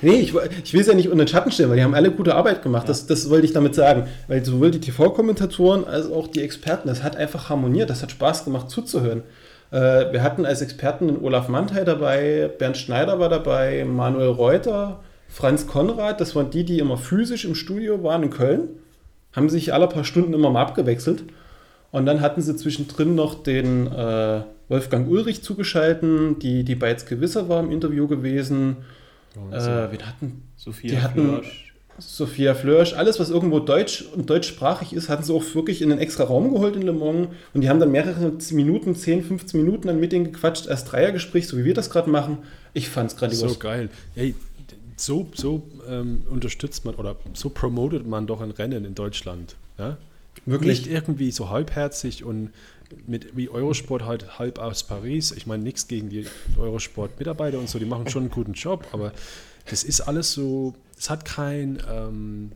Nee, ich, ich will es ja nicht unter den Schatten stellen, weil die haben alle gute Arbeit gemacht. Ja. Das, das wollte ich damit sagen. Weil sowohl die TV-Kommentatoren als auch die Experten, das hat einfach harmoniert, das hat Spaß gemacht zuzuhören. Äh, wir hatten als Experten den Olaf Mantei dabei, Bernd Schneider war dabei, Manuel Reuter, Franz Konrad, das waren die, die immer physisch im Studio waren in Köln, haben sich alle paar Stunden immer mal abgewechselt. Und dann hatten sie zwischendrin noch den äh, Wolfgang Ulrich zugeschalten, die, die Beiz Gewisser war im Interview gewesen. Äh, wir hatten, Sophia die hatten Flörsch. Sophia Flörsch, alles, was irgendwo deutsch und deutschsprachig ist, hatten sie auch wirklich in einen extra Raum geholt in Le Mans und die haben dann mehrere Minuten, 10, 15 Minuten dann mit denen gequatscht, als Dreiergespräch, so wie wir das gerade machen. Ich fand es grandios. So geil. Hey, so, so ähm, unterstützt man oder so promotet man doch ein Rennen in Deutschland. Ja? Wirklich? Nicht irgendwie so halbherzig und mit wie Eurosport halt halb aus Paris. Ich meine, nichts gegen die Eurosport-Mitarbeiter und so, die machen schon einen guten Job, aber das ist alles so, es hat kein ähm,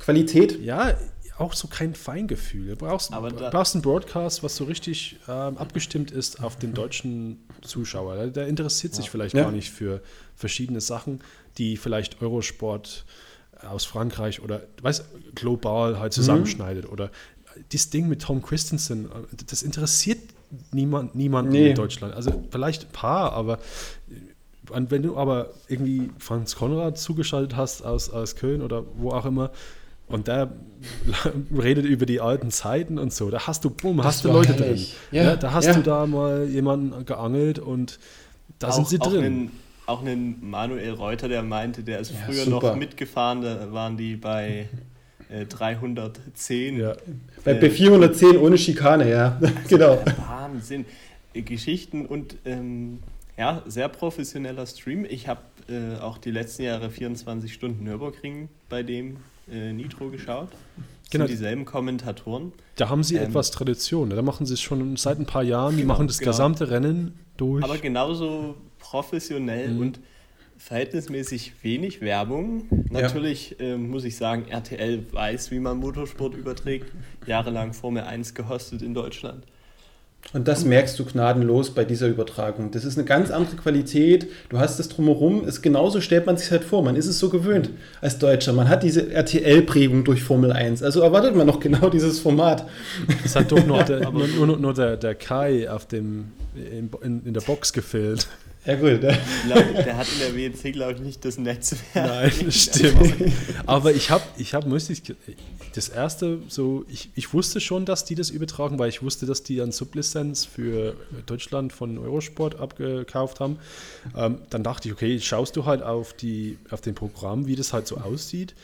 Qualität. Ja, auch so kein Feingefühl. Du brauchst, aber da, brauchst einen Broadcast, was so richtig ähm, abgestimmt ist auf den deutschen Zuschauer. Der, der interessiert sich ja. vielleicht ja. gar nicht für verschiedene Sachen, die vielleicht Eurosport aus Frankreich oder weiß global halt mhm. zusammenschneidet mhm. oder das Ding mit Tom Christensen, das interessiert niemand, niemanden nee. in Deutschland. Also vielleicht ein paar, aber wenn du aber irgendwie Franz Konrad zugeschaltet hast aus, aus Köln oder wo auch immer, und der redet über die alten Zeiten und so. Da hast du, bumm, das hast du Leute herrlich. drin. Ja, ja, da hast ja. du da mal jemanden geangelt und da auch, sind sie drin. Auch einen, auch einen Manuel Reuter, der meinte, der ist früher super. noch mitgefahren, da waren die bei 310. Äh, ja. Bei, bei 410 ohne Schikane, ja. genau. Wahnsinn. Äh, Geschichten und ähm, ja, sehr professioneller Stream. Ich habe äh, auch die letzten Jahre 24 Stunden Nürburgring bei dem äh, Nitro geschaut. Das genau. sind dieselben Kommentatoren. Da haben sie ähm, etwas Tradition. Da machen sie es schon seit ein paar Jahren. Die genau, machen das genau. gesamte Rennen durch. Aber genauso professionell mhm. und verhältnismäßig wenig Werbung. Natürlich ja. äh, muss ich sagen, RTL weiß, wie man Motorsport überträgt. Jahrelang Formel 1 gehostet in Deutschland. Und das merkst du gnadenlos bei dieser Übertragung. Das ist eine ganz andere Qualität. Du hast das drumherum. Ist genauso stellt man sich halt vor. Man ist es so gewöhnt als Deutscher. Man hat diese RTL-Prägung durch Formel 1. Also erwartet man noch genau dieses Format. Es hat doch nur der, nur, nur, nur der, der Kai auf dem, in, in, in der Box gefehlt. Ja, gut. Ne? Glaub, der hat in der WEC, glaube ich, nicht das Netzwerk. Nein, stimmt. Aber ich habe, ich habe, muss ich, das erste, so, ich, ich wusste schon, dass die das übertragen, weil ich wusste, dass die dann Sublizenz für Deutschland von Eurosport abgekauft haben. Ähm, dann dachte ich, okay, schaust du halt auf, die, auf den Programm, wie das halt so aussieht.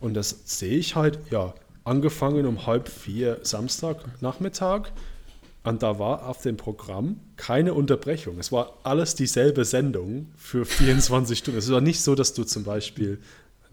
Und das sehe ich halt, ja, angefangen um halb vier Samstagnachmittag und da war auf dem Programm keine Unterbrechung. Es war alles dieselbe Sendung für 24 Stunden. Es war nicht so, dass du zum Beispiel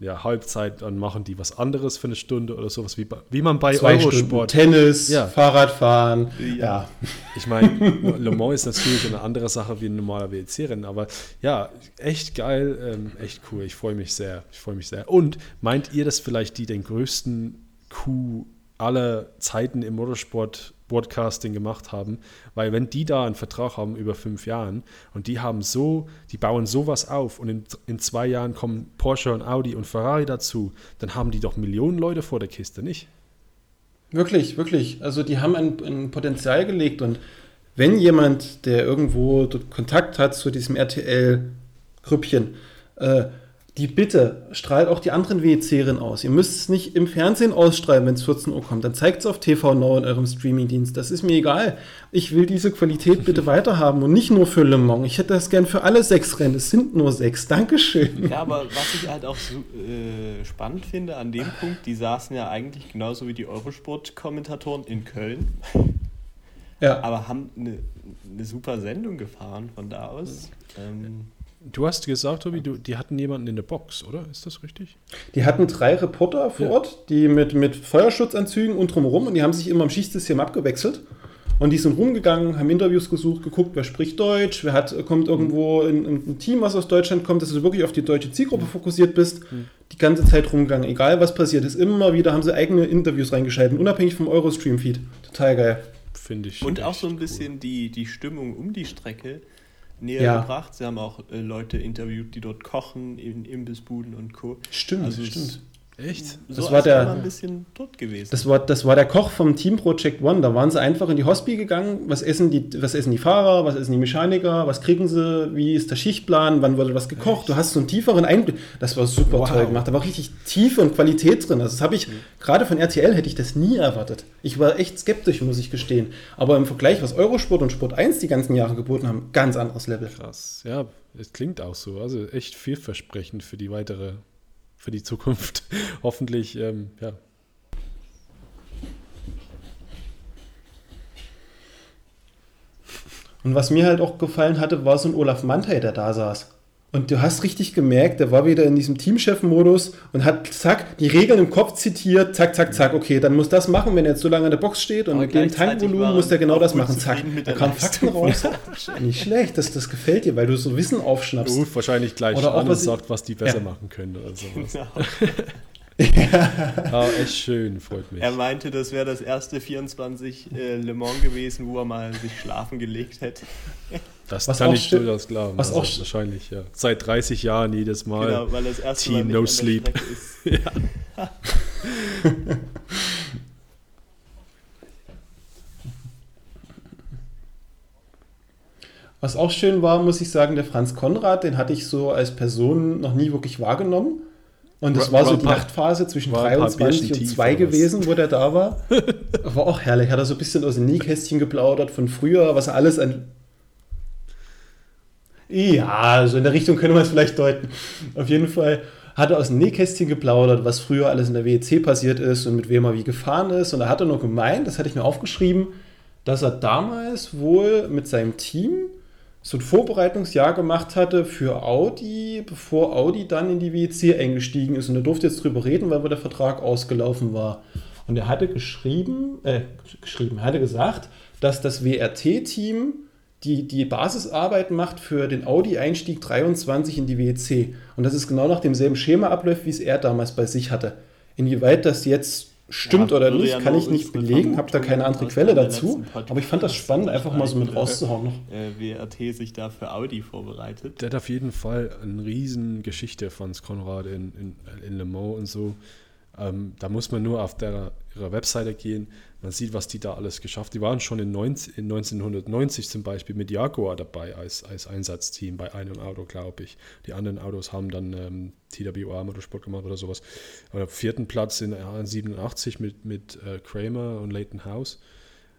ja, Halbzeit, dann machen die was anderes für eine Stunde oder sowas, wie, wie man bei Zwei Eurosport. Stunden Tennis, ja. Fahrradfahren. Ja. Ich meine, Le Mans ist natürlich eine andere Sache wie ein normaler WEC-Rennen, aber ja, echt geil, ähm, echt cool. Ich freue mich sehr. Ich freue mich sehr. Und meint ihr, dass vielleicht die den größten Coup aller Zeiten im Motorsport Broadcasting gemacht haben, weil wenn die da einen Vertrag haben über fünf Jahren und die haben so, die bauen sowas auf und in, in zwei Jahren kommen Porsche und Audi und Ferrari dazu, dann haben die doch Millionen Leute vor der Kiste, nicht? Wirklich, wirklich. Also die haben ein, ein Potenzial gelegt und wenn jemand, der irgendwo Kontakt hat zu diesem RTL-Grüppchen, äh, die Bitte strahlt auch die anderen WEC-Rennen aus. Ihr müsst es nicht im Fernsehen ausstrahlen, wenn es 14 Uhr kommt. Dann zeigt es auf TV Now in eurem Streamingdienst. Das ist mir egal. Ich will diese Qualität bitte weiterhaben und nicht nur für Le Mans. Ich hätte das gern für alle sechs Rennen. Es sind nur sechs. Dankeschön. Ja, aber was ich halt auch so äh, spannend finde an dem Punkt, die saßen ja eigentlich genauso wie die Eurosport-Kommentatoren in Köln. Ja. Aber haben eine, eine super Sendung gefahren von da aus. Ähm, Du hast gesagt, Tobi, du, die hatten jemanden in der Box, oder? Ist das richtig? Die hatten drei Reporter vor ja. Ort, die mit, mit Feuerschutzanzügen und drumherum und die haben sich immer im Schichtsystem abgewechselt. Und die sind rumgegangen, haben Interviews gesucht, geguckt, wer spricht Deutsch, wer hat, kommt irgendwo in, in ein Team, was aus Deutschland kommt, dass du wirklich auf die deutsche Zielgruppe mhm. fokussiert bist. Mhm. Die ganze Zeit rumgegangen, egal was passiert ist. Immer wieder haben sie eigene Interviews reingeschalten, unabhängig vom Eurostream-Feed. Total geil. Finde ich. Und auch so ein bisschen cool. die, die Stimmung um die Strecke näher ja. gebracht. Sie haben auch äh, Leute interviewt, die dort kochen, in Imbissbuden und Co. Stimmt, also stimmt. Echt? So das war der, ein bisschen tot gewesen. Das war, das war der Koch vom Team Project One. Da waren sie einfach in die Hospi gegangen. Was essen die, was essen die Fahrer? Was essen die Mechaniker? Was kriegen sie? Wie ist der Schichtplan? Wann wurde was gekocht? Echt? Du hast so einen tieferen Einblick. Das war super wow. toll gemacht. Da war richtig Tiefe und Qualität drin. Also das habe ich, mhm. gerade von RTL hätte ich das nie erwartet. Ich war echt skeptisch, muss ich gestehen. Aber im Vergleich, was Eurosport und Sport 1 die ganzen Jahre geboten haben, ganz anderes Level. Krass. Ja, es klingt auch so. Also echt vielversprechend für die weitere für die Zukunft hoffentlich, ähm, ja. Und was mir halt auch gefallen hatte, war so ein Olaf Mantei, der da saß. Und du hast richtig gemerkt, der war wieder in diesem Teamchef-Modus und hat, zack, die Regeln im Kopf zitiert, zack, zack, zack, okay, dann muss das machen, wenn er jetzt so lange in der Box steht und mit dem Tankvolumen muss der genau das machen, zack. Da kamen Fakten raus. Nicht schlecht, das, das gefällt dir, weil du so Wissen aufschnappst. Du wahrscheinlich gleich oder an und sagt, was die besser ja. machen können oder sowas. Genau. Ja. oh, echt schön, freut mich. Er meinte, das wäre das erste 24 äh, Le Mans gewesen, wo er mal sich schlafen gelegt hätte. Das was kann ich durchaus glauben. Was also auch wahrscheinlich, ja. Seit 30 Jahren jedes Mal. Genau, weil das erste Team Mal No Sleep. ja. Was auch schön war, muss ich sagen, der Franz Konrad, den hatte ich so als Person noch nie wirklich wahrgenommen. Und das war, war so die Nachtphase zwischen 23 und 2 gewesen, wo der da war. War auch herrlich. Hat er so ein bisschen aus dem Nähkästchen geplaudert von früher, was er alles an ja, also in der Richtung können wir es vielleicht deuten. Auf jeden Fall hat er aus dem Nähkästchen geplaudert, was früher alles in der WEC passiert ist und mit wem er wie gefahren ist. Und da hat er noch gemeint, das hatte ich mir aufgeschrieben, dass er damals wohl mit seinem Team so ein Vorbereitungsjahr gemacht hatte für Audi, bevor Audi dann in die WEC eingestiegen ist. Und er durfte jetzt drüber reden, weil der Vertrag ausgelaufen war. Und er hatte geschrieben, äh, geschrieben, er hatte gesagt, dass das WRT-Team die, die Basisarbeit macht für den Audi-Einstieg 23 in die WEC. Und das ist genau nach demselben Schema abläuft, wie es er damals bei sich hatte. Inwieweit das jetzt stimmt ja, oder nicht, ja kann ich nicht belegen, habe da keine andere Quelle dazu. Aber ich fand das spannend, einfach mal so mit rauszuhauen noch. Äh, WRT sich da für Audi vorbereitet. Der hat auf jeden Fall eine riesen Geschichte von Konrad in, in, in Le Mans und so. Ähm, da muss man nur auf der, ihrer Webseite gehen. Man sieht, was die da alles geschafft Die waren schon in, 19, in 1990 zum Beispiel mit Jaguar dabei als, als Einsatzteam bei einem Auto, glaube ich. Die anderen Autos haben dann ähm, TWA Motorsport gemacht oder sowas. Aber vierten Platz in 87 mit, mit äh, Kramer und Leighton House.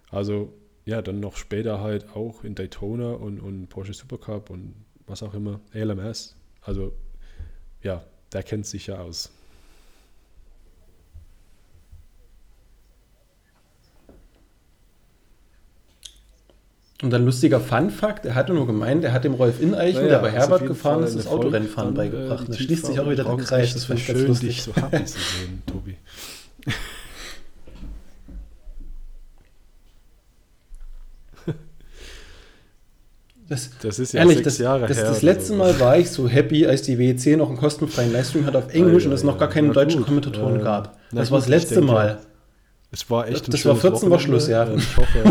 Also ja, dann noch später halt auch in Daytona und, und Porsche Supercup und was auch immer, LMS. Also ja, der kennt sich ja aus. Und ein lustiger Fun-Fact: Er hatte nur gemeint, er hat dem Rolf Ineichen, ja, der bei Herbert gefahren ist, das Autorennfahren beigebracht. Äh, da schließt sich auch wieder der Kreis. Das finde ich ganz lustig. Dich so happy zu sehen, Tobi. Das, das, ist ja ehrlich, sechs das, Jahre das, her. Das letzte so. Mal war ich so happy, als die WEC noch einen kostenfreien Livestream hat auf Englisch ja, und es noch gar keine deutschen Kommentatoren äh, gab. Das war das letzte denke, Mal. Es war echt ein Das war 14 war Schluss, ja. Ich hoffe,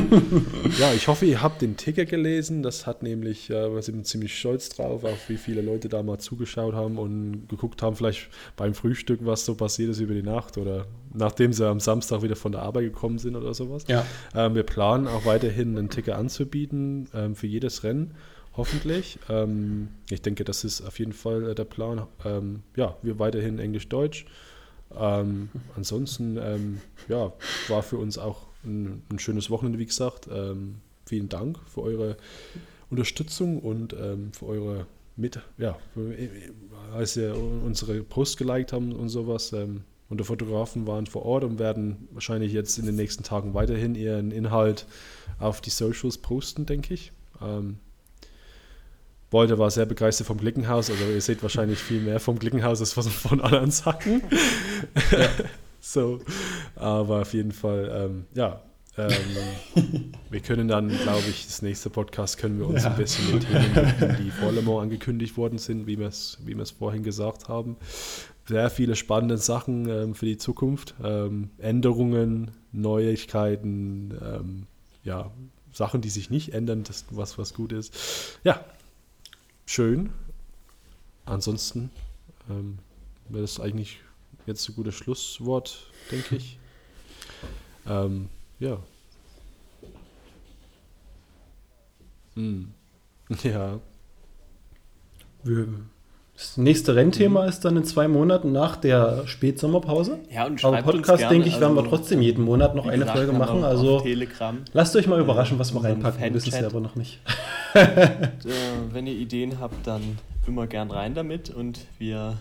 ja, ich hoffe, ihr habt den Ticker gelesen. Das hat nämlich, äh, wir sind ziemlich stolz drauf, auf wie viele Leute da mal zugeschaut haben und geguckt haben, vielleicht beim Frühstück, was so passiert ist über die Nacht oder nachdem sie am Samstag wieder von der Arbeit gekommen sind oder sowas. Ja. Ähm, wir planen auch weiterhin einen Ticker anzubieten ähm, für jedes Rennen. hoffentlich. Ähm, ich denke, das ist auf jeden Fall äh, der Plan. Ähm, ja, wir weiterhin Englisch-Deutsch. Ähm, ansonsten, ähm, ja, war für uns auch ein, ein schönes Wochenende, wie gesagt. Ähm, vielen Dank für eure Unterstützung und ähm, für eure mit, ja, als ihr unsere Post geliked haben und sowas. Ähm, und die Fotografen waren vor Ort und werden wahrscheinlich jetzt in den nächsten Tagen weiterhin ihren Inhalt auf die Socials posten, denke ich. Ähm, Beute war sehr begeistert vom Glickenhaus, also ihr seht wahrscheinlich viel mehr vom Glickenhaus als von anderen Sachen. Ja. so, aber auf jeden Fall, ähm, ja, ähm, wir können dann, glaube ich, das nächste Podcast können wir uns ja. ein bisschen mit Themen, die vor Le Mans angekündigt worden sind, wie wir es wie vorhin gesagt haben. Sehr viele spannende Sachen ähm, für die Zukunft. Ähm, Änderungen, Neuigkeiten, ähm, ja, Sachen, die sich nicht ändern, das was, was gut ist. Ja, schön. Ansonsten ähm, wäre das eigentlich jetzt ein gutes Schlusswort, denke ich. Ähm, ja. Hm. Ja. Das nächste Rennthema mhm. ist dann in zwei Monaten nach der Spätsommerpause. Ja, und Aber Podcast, gerne, denke ich, werden wir also trotzdem jeden Monat noch eine Folge machen. Also lasst euch mal überraschen, was wir reinpacken. Wir wissen es selber noch nicht. wenn ihr Ideen habt, dann immer gern rein damit und wir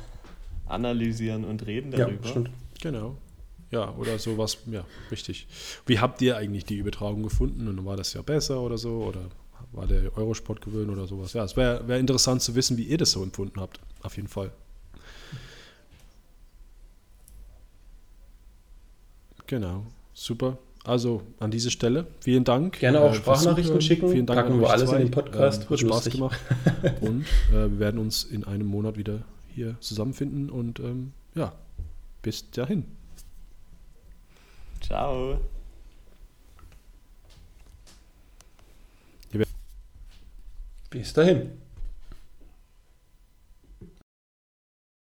analysieren und reden darüber. Ja, stimmt. Genau. Ja, oder sowas, ja, richtig. Wie habt ihr eigentlich die Übertragung gefunden und war das ja besser oder so? Oder war der Eurosport gewöhnt oder sowas? Ja, es wäre wär interessant zu wissen, wie ihr das so empfunden habt. Auf jeden Fall. Genau, super. Also an dieser Stelle, vielen Dank. Gerne auch äh, Sprachnachrichten schicken. Vielen Dank Packen wir alles zwei. in den Podcast. Ähm, hat Spaß lustig. gemacht. und äh, wir werden uns in einem Monat wieder hier zusammenfinden. Und ähm, ja, bis dahin. Ciao. Bis dahin.